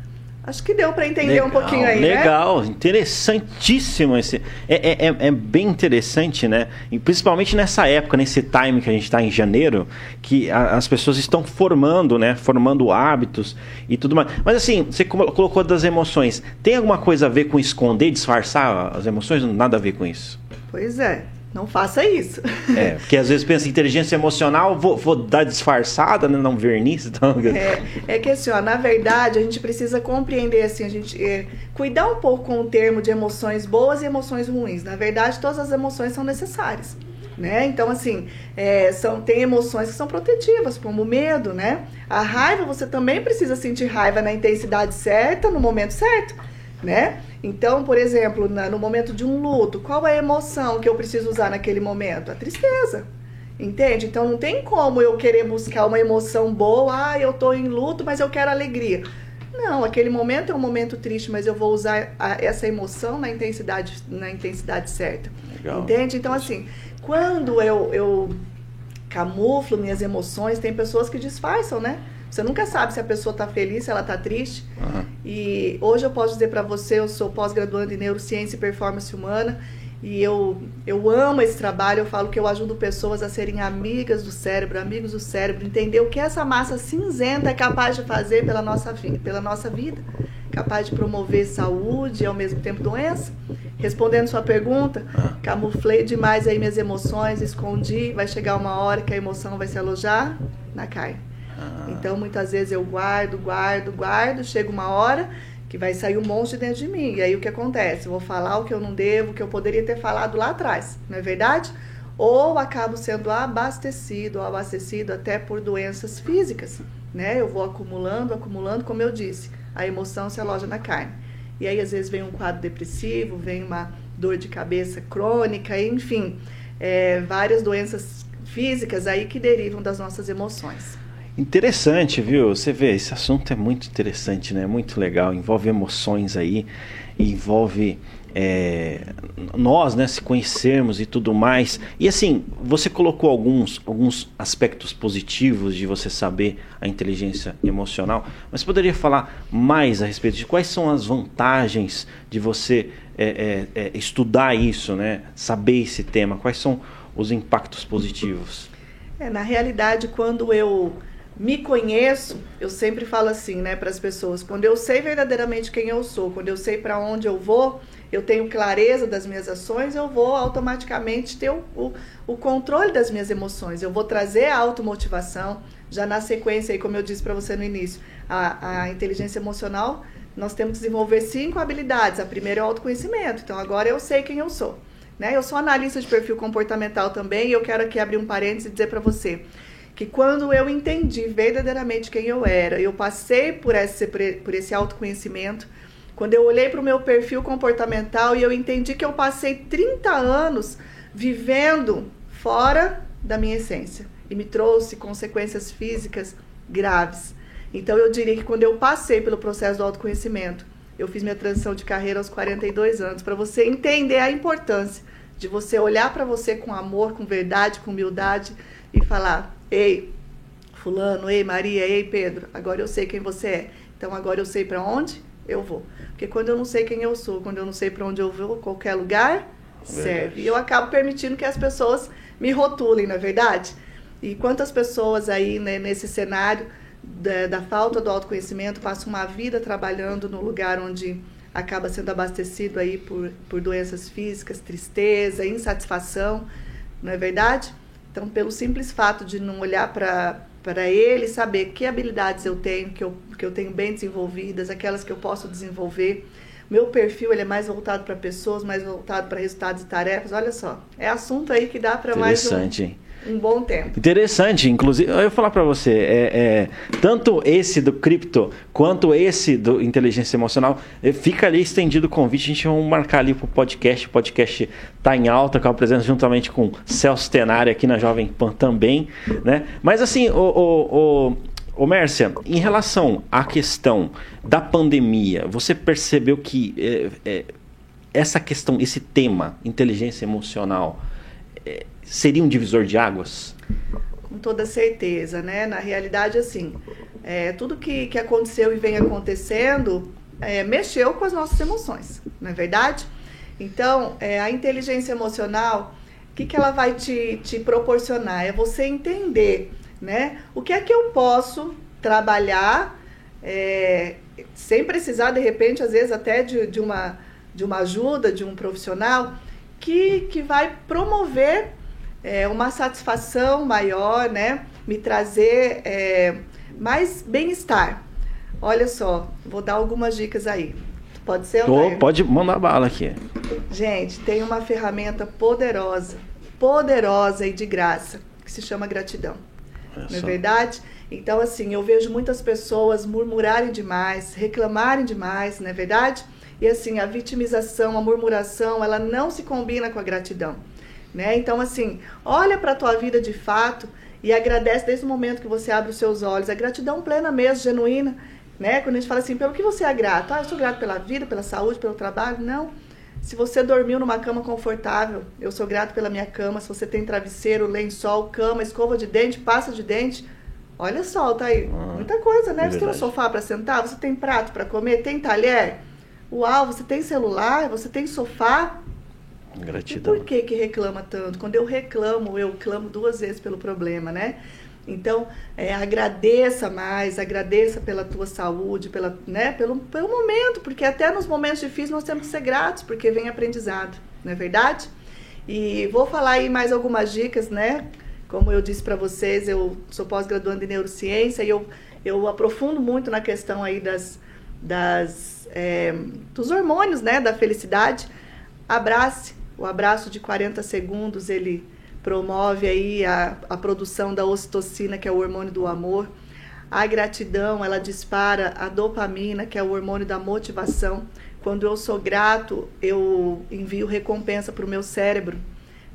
Acho que deu para entender legal, um pouquinho aí, legal. né? Legal, interessantíssimo esse. É, é, é, é, bem interessante, né? E principalmente nessa época, nesse time que a gente está em janeiro, que a, as pessoas estão formando, né? Formando hábitos e tudo mais. Mas assim, você colocou das emoções. Tem alguma coisa a ver com esconder, disfarçar as emoções? Nada a ver com isso. Pois é. Não faça isso. É, porque às vezes pensa inteligência emocional, vou, vou dar disfarçada, né? não verniz. Então... É, é que assim, ó, na verdade, a gente precisa compreender, assim, a gente é, cuidar um pouco com o termo de emoções boas e emoções ruins. Na verdade, todas as emoções são necessárias. Né? Então, assim, é, são, tem emoções que são protetivas, como o medo, né? A raiva, você também precisa sentir raiva na intensidade certa, no momento certo, né? Então, por exemplo, na, no momento de um luto, qual é a emoção que eu preciso usar naquele momento? A tristeza. Entende? Então não tem como eu querer buscar uma emoção boa, ah, eu tô em luto, mas eu quero alegria. Não, aquele momento é um momento triste, mas eu vou usar a, essa emoção na intensidade, na intensidade certa. Legal. Entende? Então, assim, quando eu, eu camuflo minhas emoções, tem pessoas que disfarçam, né? Você nunca sabe se a pessoa está feliz, se ela está triste. Uhum. E hoje eu posso dizer para você, eu sou pós-graduando em neurociência e performance humana e eu, eu amo esse trabalho. Eu falo que eu ajudo pessoas a serem amigas do cérebro, amigos do cérebro, entender o que essa massa cinzenta é capaz de fazer pela nossa, pela nossa vida, capaz de promover saúde e ao mesmo tempo doença. Respondendo sua pergunta, camuflei demais aí minhas emoções, escondi. Vai chegar uma hora que a emoção vai se alojar na carne. Ah. Então, muitas vezes eu guardo, guardo, guardo, chega uma hora que vai sair um monstro dentro de mim. E aí o que acontece? Eu vou falar o que eu não devo, o que eu poderia ter falado lá atrás, não é verdade? Ou acabo sendo abastecido abastecido até por doenças físicas, né? Eu vou acumulando, acumulando, como eu disse, a emoção se aloja na carne. E aí às vezes vem um quadro depressivo, vem uma dor de cabeça crônica, enfim, é, várias doenças físicas aí que derivam das nossas emoções. Interessante, viu? Você vê, esse assunto é muito interessante, né? Muito legal, envolve emoções aí, envolve é, nós, né, se conhecermos e tudo mais. E assim, você colocou alguns, alguns aspectos positivos de você saber a inteligência emocional, mas poderia falar mais a respeito de quais são as vantagens de você é, é, é estudar isso, né? Saber esse tema, quais são os impactos positivos? É, na realidade, quando eu me conheço, eu sempre falo assim, né, para as pessoas, quando eu sei verdadeiramente quem eu sou, quando eu sei para onde eu vou, eu tenho clareza das minhas ações, eu vou automaticamente ter o, o, o controle das minhas emoções, eu vou trazer a automotivação, já na sequência aí, como eu disse para você no início, a, a inteligência emocional, nós temos que desenvolver cinco habilidades, a primeira é o autoconhecimento, então agora eu sei quem eu sou, né, eu sou analista de perfil comportamental também, e eu quero aqui abrir um parênteses e dizer para você, que quando eu entendi verdadeiramente quem eu era, eu passei por esse, por esse autoconhecimento, quando eu olhei para o meu perfil comportamental e eu entendi que eu passei 30 anos vivendo fora da minha essência e me trouxe consequências físicas graves. Então eu diria que quando eu passei pelo processo do autoconhecimento, eu fiz minha transição de carreira aos 42 anos, para você entender a importância de você olhar para você com amor, com verdade, com humildade e falar: Ei, Fulano, ei, Maria, ei, Pedro, agora eu sei quem você é. Então agora eu sei para onde eu vou. Porque quando eu não sei quem eu sou, quando eu não sei para onde eu vou, qualquer lugar serve. E eu acabo permitindo que as pessoas me rotulem, na é verdade? E quantas pessoas aí né, nesse cenário da, da, falta do autoconhecimento passam uma vida trabalhando no lugar onde acaba sendo abastecido aí por, por doenças físicas, tristeza, insatisfação, não é verdade? Então, pelo simples fato de não olhar para ele, saber que habilidades eu tenho, que eu, que eu tenho bem desenvolvidas, aquelas que eu posso desenvolver. Meu perfil ele é mais voltado para pessoas, mais voltado para resultados e tarefas. Olha só, é assunto aí que dá para mais um? Um bom tempo. Interessante, inclusive, eu vou falar para você, é, é, tanto esse do cripto quanto esse do inteligência emocional, é, fica ali estendido o convite, a gente vai marcar ali pro podcast, o podcast tá em alta, com a presença juntamente com Celso Tenari aqui na Jovem Pan também, né? Mas assim, o, o, o Ô Mércia, em relação à questão da pandemia, você percebeu que é, é, essa questão, esse tema, inteligência emocional, é, seria um divisor de águas? Com toda certeza, né? Na realidade, assim, é, tudo que, que aconteceu e vem acontecendo é, mexeu com as nossas emoções, não é verdade? Então, é, a inteligência emocional, o que, que ela vai te, te proporcionar? É você entender, né? O que é que eu posso trabalhar é, sem precisar, de repente, às vezes até de, de, uma, de uma ajuda, de um profissional, que, que vai promover é, uma satisfação maior, né? Me trazer é, mais bem-estar. Olha só, vou dar algumas dicas aí. Pode ser, oh, Pode mandar bala aqui. Gente, tem uma ferramenta poderosa, poderosa e de graça, que se chama gratidão. Não é verdade? Então, assim, eu vejo muitas pessoas murmurarem demais, reclamarem demais, não é verdade? E assim, a vitimização, a murmuração, ela não se combina com a gratidão. Né? Então, assim, olha para a tua vida de fato e agradece desde o momento que você abre os seus olhos. A gratidão plena mesmo, genuína. Né? Quando a gente fala assim, pelo que você é grato? Ah, eu sou grato pela vida, pela saúde, pelo trabalho. Não. Se você dormiu numa cama confortável, eu sou grato pela minha cama. Se você tem travesseiro, lençol, cama, escova de dente, pasta de dente, olha só, tá aí. Ah, Muita coisa, né? É você tem um sofá para sentar, você tem prato para comer, tem talher. Uau, você tem celular, você tem sofá. Gratidão. E por que que reclama tanto? Quando eu reclamo, eu clamo duas vezes pelo problema, né? Então, é, agradeça mais, agradeça pela tua saúde, pela, né, pelo, pelo momento, porque até nos momentos difíceis nós temos que ser gratos, porque vem aprendizado, não é verdade? E vou falar aí mais algumas dicas, né? Como eu disse para vocês, eu sou pós-graduando em neurociência e eu, eu aprofundo muito na questão aí das, das, é, dos hormônios, né, da felicidade. Abrace, o abraço de 40 segundos, ele promove aí a, a produção da ocitocina, que é o hormônio do amor. A gratidão, ela dispara a dopamina, que é o hormônio da motivação. Quando eu sou grato, eu envio recompensa para o meu cérebro.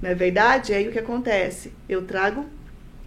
Não é verdade? E aí o que acontece? Eu trago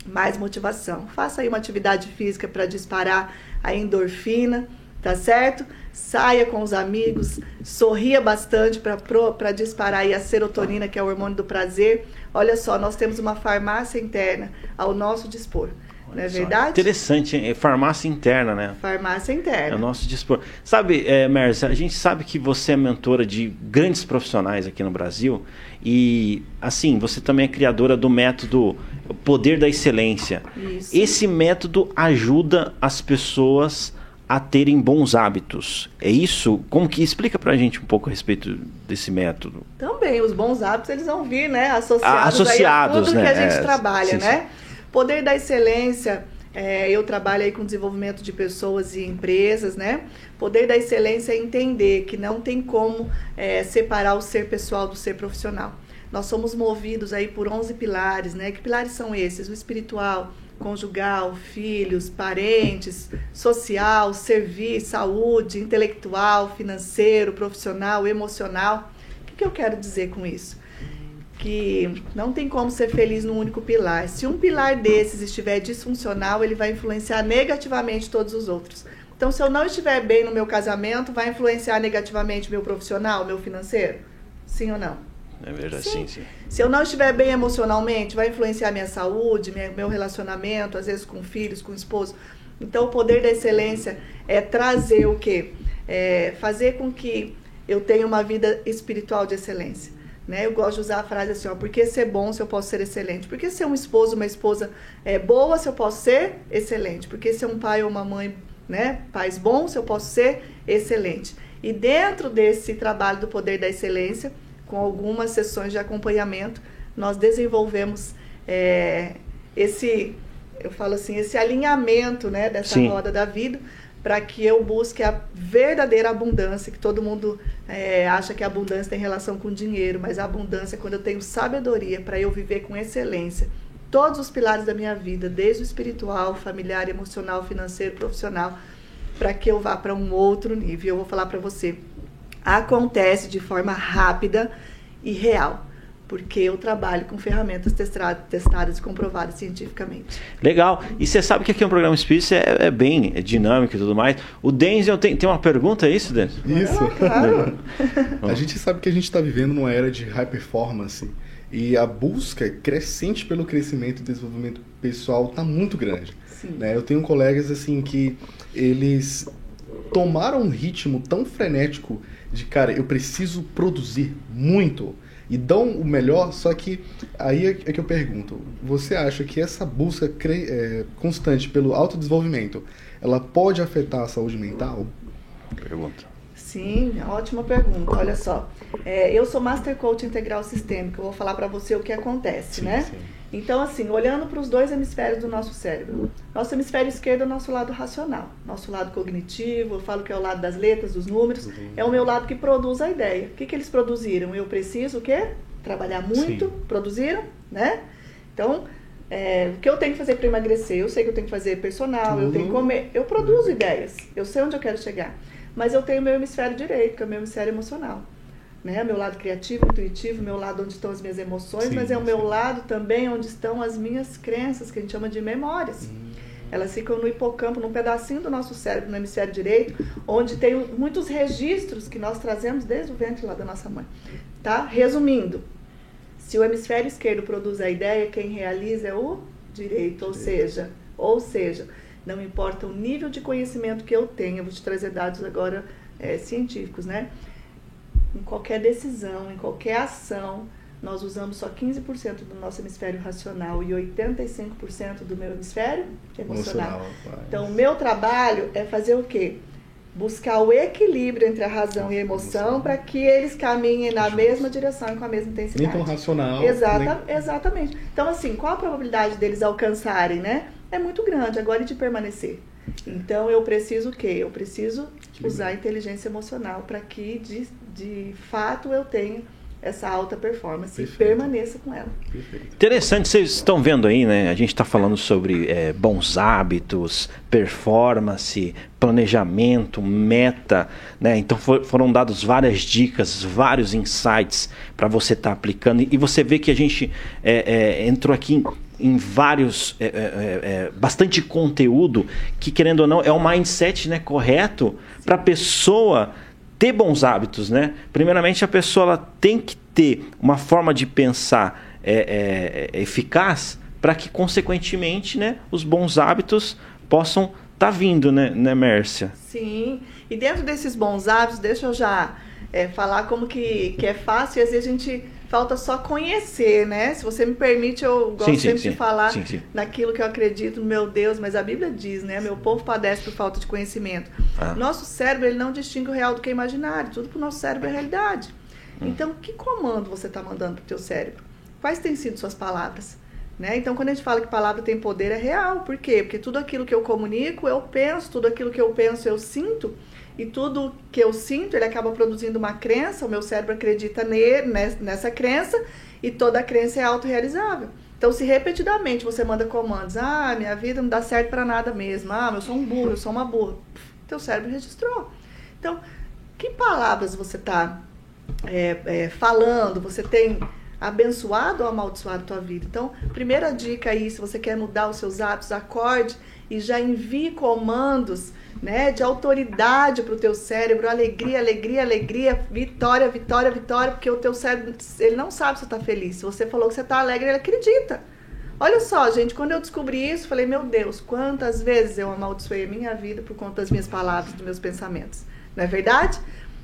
mais motivação. Faça aí uma atividade física para disparar a endorfina, tá certo? Saia com os amigos, sorria bastante para disparar a serotonina, que é o hormônio do prazer. Olha só, nós temos uma farmácia interna ao nosso dispor. Não é verdade? Interessante, é farmácia interna, né? Farmácia interna. É o nosso dispor. Sabe, é, a gente sabe que você é mentora de grandes profissionais aqui no Brasil e, assim, você também é criadora do método Poder da Excelência. Isso. Esse método ajuda as pessoas a terem bons hábitos. É isso? Como que explica pra gente um pouco a respeito desse método? Também, os bons hábitos eles vão vir, né, associados, associados a tudo né? que a gente é, trabalha, sim, né? Sim. Poder da excelência, é, eu trabalho aí com desenvolvimento de pessoas e empresas, né? Poder da excelência é entender que não tem como é, separar o ser pessoal do ser profissional. Nós somos movidos aí por 11 pilares, né? Que pilares são esses? O espiritual, conjugal, filhos, parentes, social, serviço, saúde, intelectual, financeiro, profissional, emocional. O que eu quero dizer com isso? Que não tem como ser feliz num único pilar. Se um pilar desses estiver disfuncional, ele vai influenciar negativamente todos os outros. Então, se eu não estiver bem no meu casamento, vai influenciar negativamente meu profissional, meu financeiro? Sim ou não? É verdade, sim. sim, sim. Se eu não estiver bem emocionalmente, vai influenciar minha saúde, minha, meu relacionamento, às vezes com filhos, com esposo. Então, o poder da excelência é trazer o quê? É fazer com que eu tenha uma vida espiritual de excelência. Né? Eu gosto de usar a frase assim, ó, por que ser bom se eu posso ser excelente? Por que ser um esposo, uma esposa é, boa se eu posso ser excelente? Por que ser um pai ou uma mãe, né, pais bons se eu posso ser excelente? E dentro desse trabalho do poder da excelência, com algumas sessões de acompanhamento, nós desenvolvemos é, esse, eu falo assim, esse alinhamento né, dessa Sim. roda da vida para que eu busque a verdadeira abundância, que todo mundo é, acha que a abundância tem relação com dinheiro, mas a abundância é quando eu tenho sabedoria para eu viver com excelência todos os pilares da minha vida, desde o espiritual, familiar, emocional, financeiro, profissional, para que eu vá para um outro nível. Eu vou falar para você, acontece de forma rápida e real porque eu trabalho com ferramentas testadas e comprovadas cientificamente. Legal. E você sabe que aqui é um programa espírita é, é, bem é dinâmico e tudo mais. O Denzel tem, tem uma pergunta, é isso, Denzel? Isso. Ah, claro. a gente sabe que a gente está vivendo numa era de high performance e a busca crescente pelo crescimento e desenvolvimento pessoal está muito grande. Sim. Né? Eu tenho colegas assim que eles tomaram um ritmo tão frenético de, cara, eu preciso produzir muito e dão o melhor, só que aí é, é que eu pergunto, você acha que essa busca é, constante pelo autodesenvolvimento, ela pode afetar a saúde mental? Pergunta. Sim, ótima pergunta. Olha só, é, eu sou Master Coach Integral Sistêmico, eu vou falar para você o que acontece, sim, né? Sim. Então, assim, olhando para os dois hemisférios do nosso cérebro, nosso hemisfério esquerdo é o nosso lado racional, nosso lado cognitivo, eu falo que é o lado das letras, dos números, uhum. é o meu lado que produz a ideia. O que, que eles produziram? Eu preciso o quê? Trabalhar muito, Sim. produziram, né? Então, é, o que eu tenho que fazer para emagrecer? Eu sei que eu tenho que fazer personal, uhum. eu tenho que comer. Eu produzo ideias, eu sei onde eu quero chegar. Mas eu tenho o meu hemisfério direito, que é o meu hemisfério emocional né? Meu lado criativo, intuitivo, meu lado onde estão as minhas emoções, sim, mas é o meu lado também onde estão as minhas crenças, que a gente chama de memórias. Hum. Elas ficam no hipocampo, num pedacinho do nosso cérebro, no hemisfério direito, onde tem muitos registros que nós trazemos desde o ventre lá da nossa mãe. Tá? Resumindo, se o hemisfério esquerdo produz a ideia, quem realiza é o direito, ou seja, ou seja, não importa o nível de conhecimento que eu tenha, vou te trazer dados agora é, científicos, né? Em qualquer decisão, em qualquer ação, nós usamos só 15% do nosso hemisfério racional e 85% do meu hemisfério emocional. emocional então, o meu trabalho é fazer o quê? Buscar o equilíbrio entre a razão e a emoção para que eles caminhem na mesma direção e com a mesma intensidade. Nem tão racional. Exata, nem... Exatamente. Então, assim, qual a probabilidade deles alcançarem, né? É muito grande. Agora, de permanecer. Então, eu preciso o quê? Eu preciso usar a inteligência emocional para que, de, de fato, eu tenha essa alta performance Perfeito. e permaneça com ela. Perfeito. Interessante, vocês estão vendo aí, né? A gente está falando sobre é, bons hábitos, performance, planejamento, meta, né? Então for, foram dados várias dicas, vários insights para você estar tá aplicando e você vê que a gente é, é, entrou aqui em vários é, é, é, bastante conteúdo que querendo ou não é o mindset né correto para a pessoa ter bons hábitos né? Primeiramente a pessoa ela tem que ter uma forma de pensar é, é, eficaz para que consequentemente né os bons hábitos possam estar tá vindo né né Mércia? Sim. E dentro desses bons hábitos deixa eu já falar como que, que é fácil e às vezes a gente falta só conhecer, né? Se você me permite, eu gosto sim, sempre sim, de falar sim, naquilo que eu acredito, meu Deus, mas a Bíblia diz, né? Meu povo padece por falta de conhecimento. Ah. Nosso cérebro, ele não distingue o real do que é imaginário. Tudo para o nosso cérebro é realidade. Hum. Então, que comando você está mandando para o teu cérebro? Quais têm sido suas palavras? Né? Então, quando a gente fala que palavra tem poder, é real. Por quê? Porque tudo aquilo que eu comunico, eu penso, tudo aquilo que eu penso, eu sinto. E tudo que eu sinto, ele acaba produzindo uma crença, o meu cérebro acredita nele, nessa crença, e toda crença é autorrealizável. Então, se repetidamente você manda comandos, ah, minha vida não dá certo para nada mesmo, ah, eu sou um burro, eu sou uma burra, teu cérebro registrou. Então, que palavras você está é, é, falando, você tem abençoado ou amaldiçoado a tua vida? Então, primeira dica aí, se você quer mudar os seus hábitos, acorde e já envie comandos né, de autoridade para o teu cérebro, alegria, alegria, alegria, vitória, vitória, vitória, porque o teu cérebro, ele não sabe se está feliz. Se você falou que você está alegre, ele acredita. Olha só, gente, quando eu descobri isso, falei, meu Deus, quantas vezes eu amaldiçoei a minha vida por conta das minhas palavras, dos meus pensamentos. Não é verdade?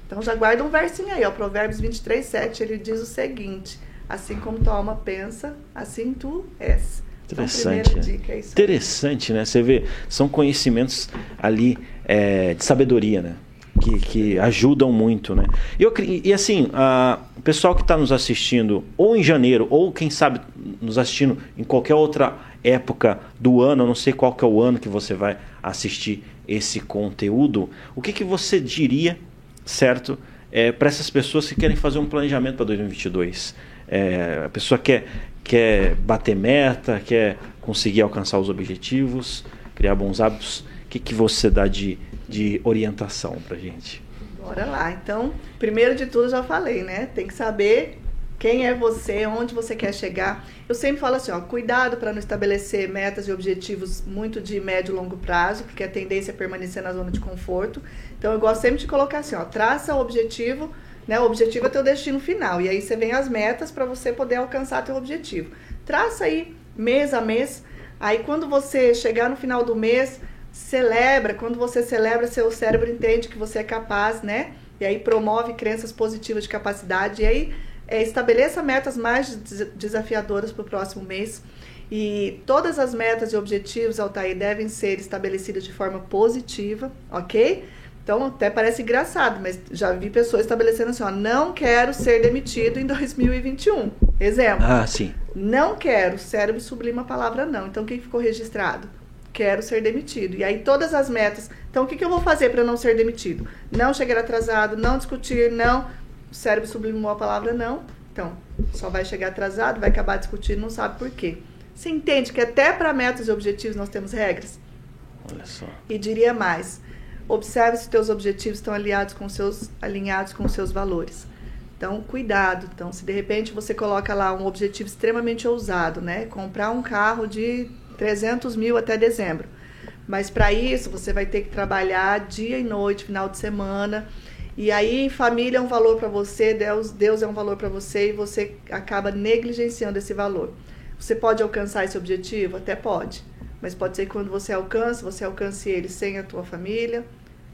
Então já guarda um versinho aí, ó, Provérbios 23, 7, ele diz o seguinte, assim como tua alma pensa, assim tu és. Interessante. Então, dica, é Interessante, né? Você vê, são conhecimentos ali é, de sabedoria, né? Que, que ajudam muito, né? E, eu, e assim, a, o pessoal que está nos assistindo, ou em janeiro, ou quem sabe nos assistindo em qualquer outra época do ano, eu não sei qual que é o ano que você vai assistir esse conteúdo, o que, que você diria, certo, é, para essas pessoas que querem fazer um planejamento para 2022? É, a pessoa quer, quer bater meta, quer conseguir alcançar os objetivos, criar bons hábitos. O que, que você dá de, de orientação para gente? Bora lá. Então, primeiro de tudo, já falei, né? Tem que saber quem é você, onde você quer chegar. Eu sempre falo assim, ó, cuidado para não estabelecer metas e objetivos muito de médio e longo prazo, porque a tendência é permanecer na zona de conforto. Então, eu gosto sempre de colocar assim, ó, traça o objetivo né? O objetivo é teu destino final. E aí você vem as metas para você poder alcançar teu objetivo. Traça aí mês a mês. Aí quando você chegar no final do mês, celebra, quando você celebra, seu cérebro entende que você é capaz, né? E aí promove crenças positivas de capacidade. E aí é, estabeleça metas mais desafiadoras para o próximo mês. E todas as metas e objetivos, Altair, devem ser estabelecidas de forma positiva, ok? Então, até parece engraçado, mas já vi pessoas estabelecendo assim, ó, não quero ser demitido em 2021. Exemplo. Ah, sim. Não quero, cérebro sublima a palavra não. Então, o que ficou registrado? Quero ser demitido. E aí, todas as metas. Então, o que, que eu vou fazer para não ser demitido? Não chegar atrasado, não discutir, não. O cérebro sublimou a palavra não. Então, só vai chegar atrasado, vai acabar discutindo, não sabe por quê. Você entende que até para metas e objetivos nós temos regras? Olha só. E diria mais Observe se teus objetivos estão alinhados com seus, alinhados com seus valores. Então, cuidado. Então, se de repente você coloca lá um objetivo extremamente ousado, né? Comprar um carro de 300 mil até dezembro. Mas para isso, você vai ter que trabalhar dia e noite, final de semana. E aí, família é um valor para você, Deus, Deus é um valor para você e você acaba negligenciando esse valor. Você pode alcançar esse objetivo? Até pode. Mas pode ser que quando você alcança, você alcance ele sem a tua família,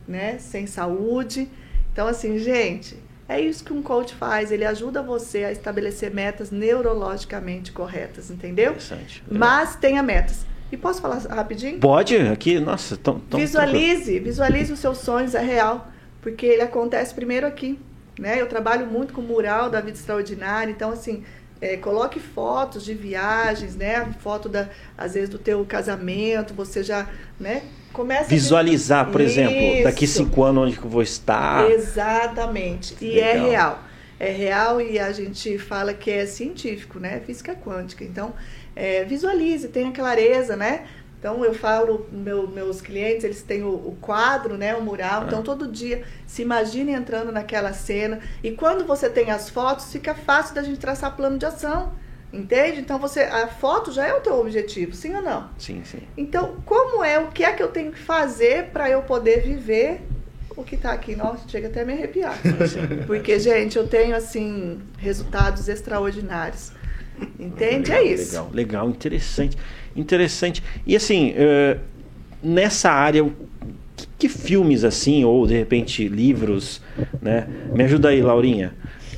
né? Sem saúde. Então, assim, gente, é isso que um coach faz. Ele ajuda você a estabelecer metas neurologicamente corretas, entendeu? Interessante. Mas tenha metas. E posso falar rapidinho? Pode, aqui, nossa, tão, tão Visualize, tranquilo. visualize os seus sonhos, é real. Porque ele acontece primeiro aqui. Né? Eu trabalho muito com mural da vida extraordinária, então assim, é, coloque fotos de viagens, né? Foto da, às vezes do teu casamento, você já, né? Começa visualizar, a... por Isso. exemplo, daqui cinco anos onde que eu vou estar. Exatamente. E é Legal. é real. É real e a gente fala que é científico, né? Física quântica. Então, é, visualize, tenha clareza, né? Então eu falo, meu, meus clientes, eles têm o, o quadro, né, o mural, então todo dia se imagine entrando naquela cena. E quando você tem as fotos, fica fácil da gente traçar plano de ação. Entende? Então você a foto já é o teu objetivo, sim ou não? Sim, sim. Então, como é, o que é que eu tenho que fazer para eu poder viver o que está aqui? Nossa, chega até a me arrepiar. Porque, gente, eu tenho assim resultados extraordinários. Entende? Legal, é isso. Legal, legal, interessante. Interessante. E assim, uh, nessa área, que, que, filmes assim, ou de repente livros, né? Me ajuda aí, Laurinha.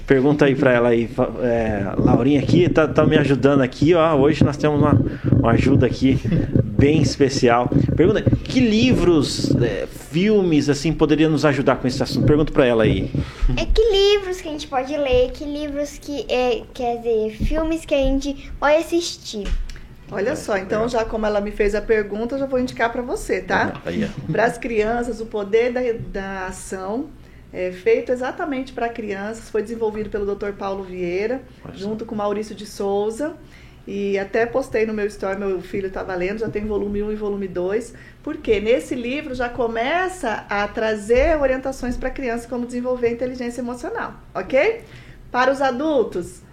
Pergunta aí para ela aí, é, Laurinha aqui tá, tá me ajudando aqui, ó. Hoje nós temos uma, uma ajuda aqui bem especial. Pergunta, que livros, é, filmes assim poderiam nos ajudar com esse assunto? Pergunta para ela aí. É que livros que a gente pode ler, que livros que é, quer dizer, filmes que a gente pode assistir. Olha só, então já como ela me fez a pergunta, eu já vou indicar para você, tá? Para as crianças, o poder da, da ação é, feito exatamente para crianças, foi desenvolvido pelo Dr. Paulo Vieira, junto com Maurício de Souza. E até postei no meu story, meu filho estava lendo, já tem volume 1 e volume 2, porque nesse livro já começa a trazer orientações para crianças como desenvolver a inteligência emocional, ok? Para os adultos,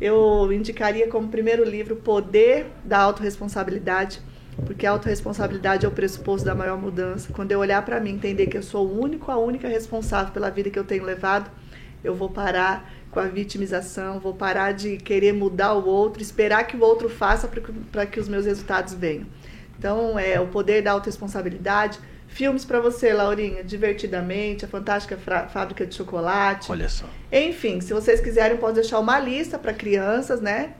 eu indicaria como primeiro livro Poder da Autoresponsabilidade, porque a autorresponsabilidade é o pressuposto da maior mudança. Quando eu olhar para mim, entender que eu sou o único, a única responsável pela vida que eu tenho levado, eu vou parar com a vitimização, vou parar de querer mudar o outro, esperar que o outro faça para que os meus resultados venham. Então, é o poder da autorresponsabilidade. Filmes para você, Laurinha, divertidamente, a Fantástica Fábrica de Chocolate. Olha só. Enfim, se vocês quiserem, pode deixar uma lista para crianças, né?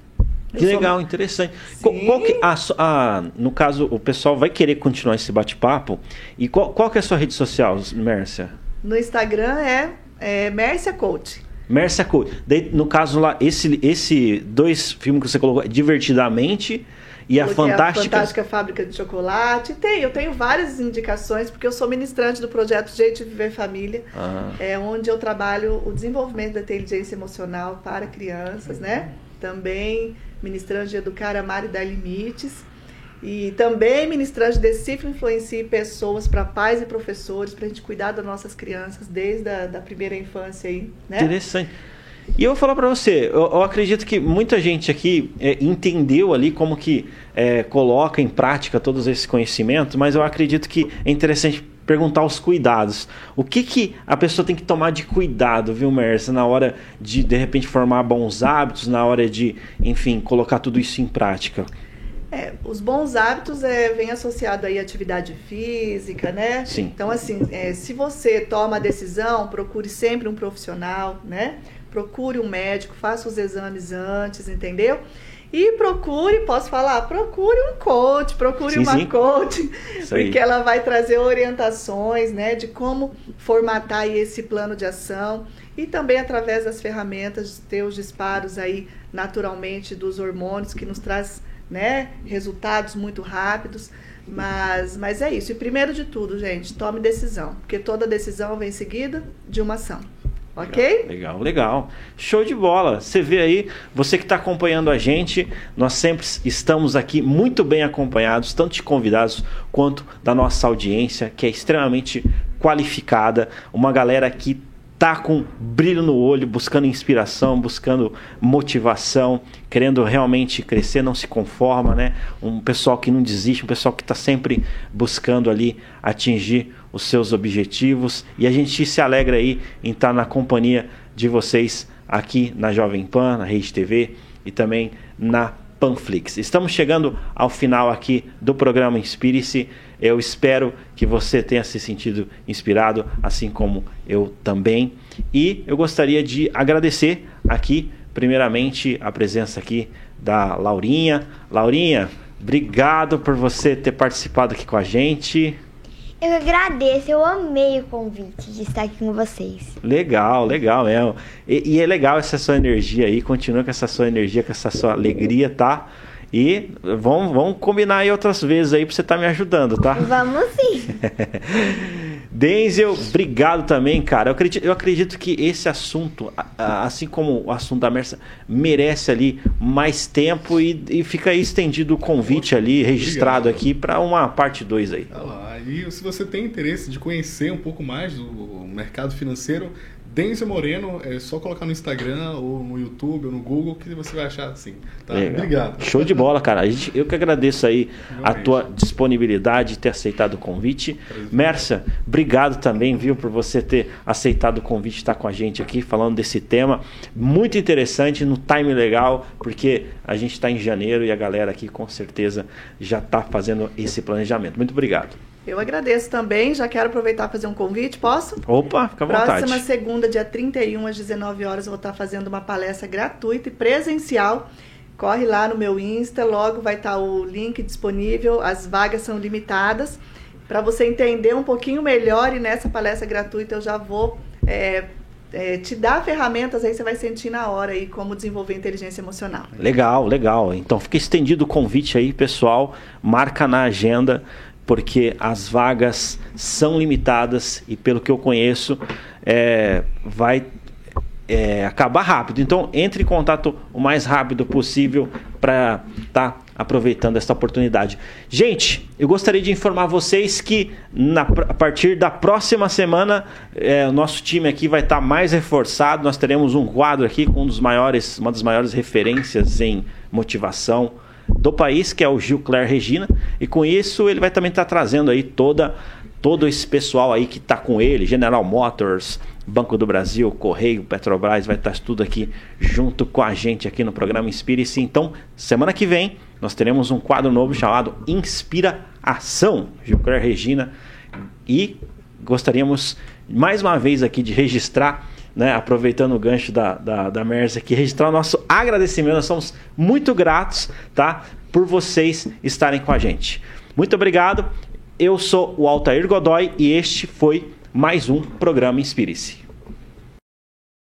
Que legal, interessante. Qual, qual que, a, a, no caso, o pessoal vai querer continuar esse bate-papo. E qual, qual que é a sua rede social, Mércia? No Instagram é, é Mércia Coach. Mércia Coach. Daí, no caso lá, esse, esse dois filmes que você colocou, Divertidamente e a Fantástica... a Fantástica Fábrica de Chocolate. Tem, eu tenho várias indicações, porque eu sou ministrante do projeto Jeito de Viver Família, ah. é onde eu trabalho o desenvolvimento da inteligência emocional para crianças, né? Também ministrante de Educar, Amar e Dar Limites. E também ministrante de Decifra Influencie Pessoas para pais e professores, para a gente cuidar das nossas crianças desde a da primeira infância aí, né? Interessante. E eu vou falar para você, eu, eu, acredito que muita gente aqui é, entendeu ali como que é, coloca em prática todos esses conhecimentos, mas eu acredito que é interessante perguntar os cuidados. O que, que a pessoa tem que tomar de cuidado, viu, Mercer, na hora de, de repente, formar bons hábitos, na hora de, enfim, colocar tudo isso em prática? É, os bons hábitos é, vem associado aí à atividade física, né? Sim. Então, assim, é, se você toma a decisão, procure sempre um profissional, né? Procure um médico, faça os exames antes, entendeu? E procure, posso falar, procure um coach, procure sim, uma sim. coach, porque ela vai trazer orientações, né, de como formatar esse plano de ação e também através das ferramentas ter os disparos aí naturalmente dos hormônios que nos traz, né, resultados muito rápidos. Mas, mas é isso. E primeiro de tudo, gente, tome decisão, porque toda decisão vem seguida de uma ação. Ok? Legal, legal. Show de bola. Você vê aí, você que está acompanhando a gente, nós sempre estamos aqui muito bem acompanhados, tanto de convidados quanto da nossa audiência, que é extremamente qualificada, uma galera que tá com brilho no olho, buscando inspiração, buscando motivação, querendo realmente crescer, não se conforma, né? Um pessoal que não desiste, um pessoal que está sempre buscando ali atingir os seus objetivos. E a gente se alegra aí em estar na companhia de vocês aqui na Jovem Pan, na Rede TV e também na Panflix. Estamos chegando ao final aqui do programa Inspire-se. Eu espero que você tenha se sentido inspirado, assim como eu também. E eu gostaria de agradecer aqui, primeiramente, a presença aqui da Laurinha. Laurinha, obrigado por você ter participado aqui com a gente. Eu agradeço, eu amei o convite de estar aqui com vocês. Legal, legal mesmo. E, e, é legal essa sua energia aí, continua com essa sua energia, com essa sua alegria, tá? E vamos, vamos combinar aí outras vezes aí pra você estar tá me ajudando, tá? Vamos sim. Denzel, obrigado também, cara. Eu acredito, eu acredito que esse assunto, assim como o assunto da Mersa, merece ali mais tempo e, e fica aí estendido o convite ali, registrado obrigado. aqui para uma parte 2 aí. Ah lá, e se você tem interesse de conhecer um pouco mais do mercado financeiro, Denzel Moreno, é só colocar no Instagram ou no YouTube ou no Google que você vai achar assim. Tá? Obrigado. Show de bola, cara. A gente, eu que agradeço aí a tua disponibilidade de ter aceitado o convite. Mércia, obrigado também, viu, por você ter aceitado o convite de estar com a gente aqui falando desse tema. Muito interessante, no time legal, porque a gente está em janeiro e a galera aqui com certeza já está fazendo esse planejamento. Muito obrigado. Eu agradeço também, já quero aproveitar para fazer um convite, posso? Opa, fica à vontade. Próxima segunda, dia 31, às 19 horas, eu vou estar fazendo uma palestra gratuita e presencial. Corre lá no meu Insta, logo vai estar o link disponível, as vagas são limitadas. Para você entender um pouquinho melhor, e nessa palestra gratuita eu já vou é, é, te dar ferramentas, aí você vai sentir na hora aí como desenvolver inteligência emocional. Legal, legal. Então fica estendido o convite aí, pessoal. Marca na agenda porque as vagas são limitadas e pelo que eu conheço é, vai é, acabar rápido. Então entre em contato o mais rápido possível para estar tá aproveitando essa oportunidade. Gente, eu gostaria de informar vocês que na, a partir da próxima semana é, o nosso time aqui vai estar tá mais reforçado. Nós teremos um quadro aqui com um dos maiores, uma das maiores referências em motivação do país, que é o Gil Claire Regina, e com isso ele vai também estar tá trazendo aí toda todo esse pessoal aí que está com ele, General Motors, Banco do Brasil, Correio, Petrobras, vai estar tá tudo aqui junto com a gente aqui no programa Inspire-se. Então, semana que vem nós teremos um quadro novo chamado Inspira Ação, Gil Claire Regina, e gostaríamos mais uma vez aqui de registrar né, aproveitando o gancho da, da, da Merz aqui, registrar o nosso agradecimento. Nós somos muito gratos tá, por vocês estarem com a gente. Muito obrigado. Eu sou o Altair Godoy e este foi mais um programa Inspire-se.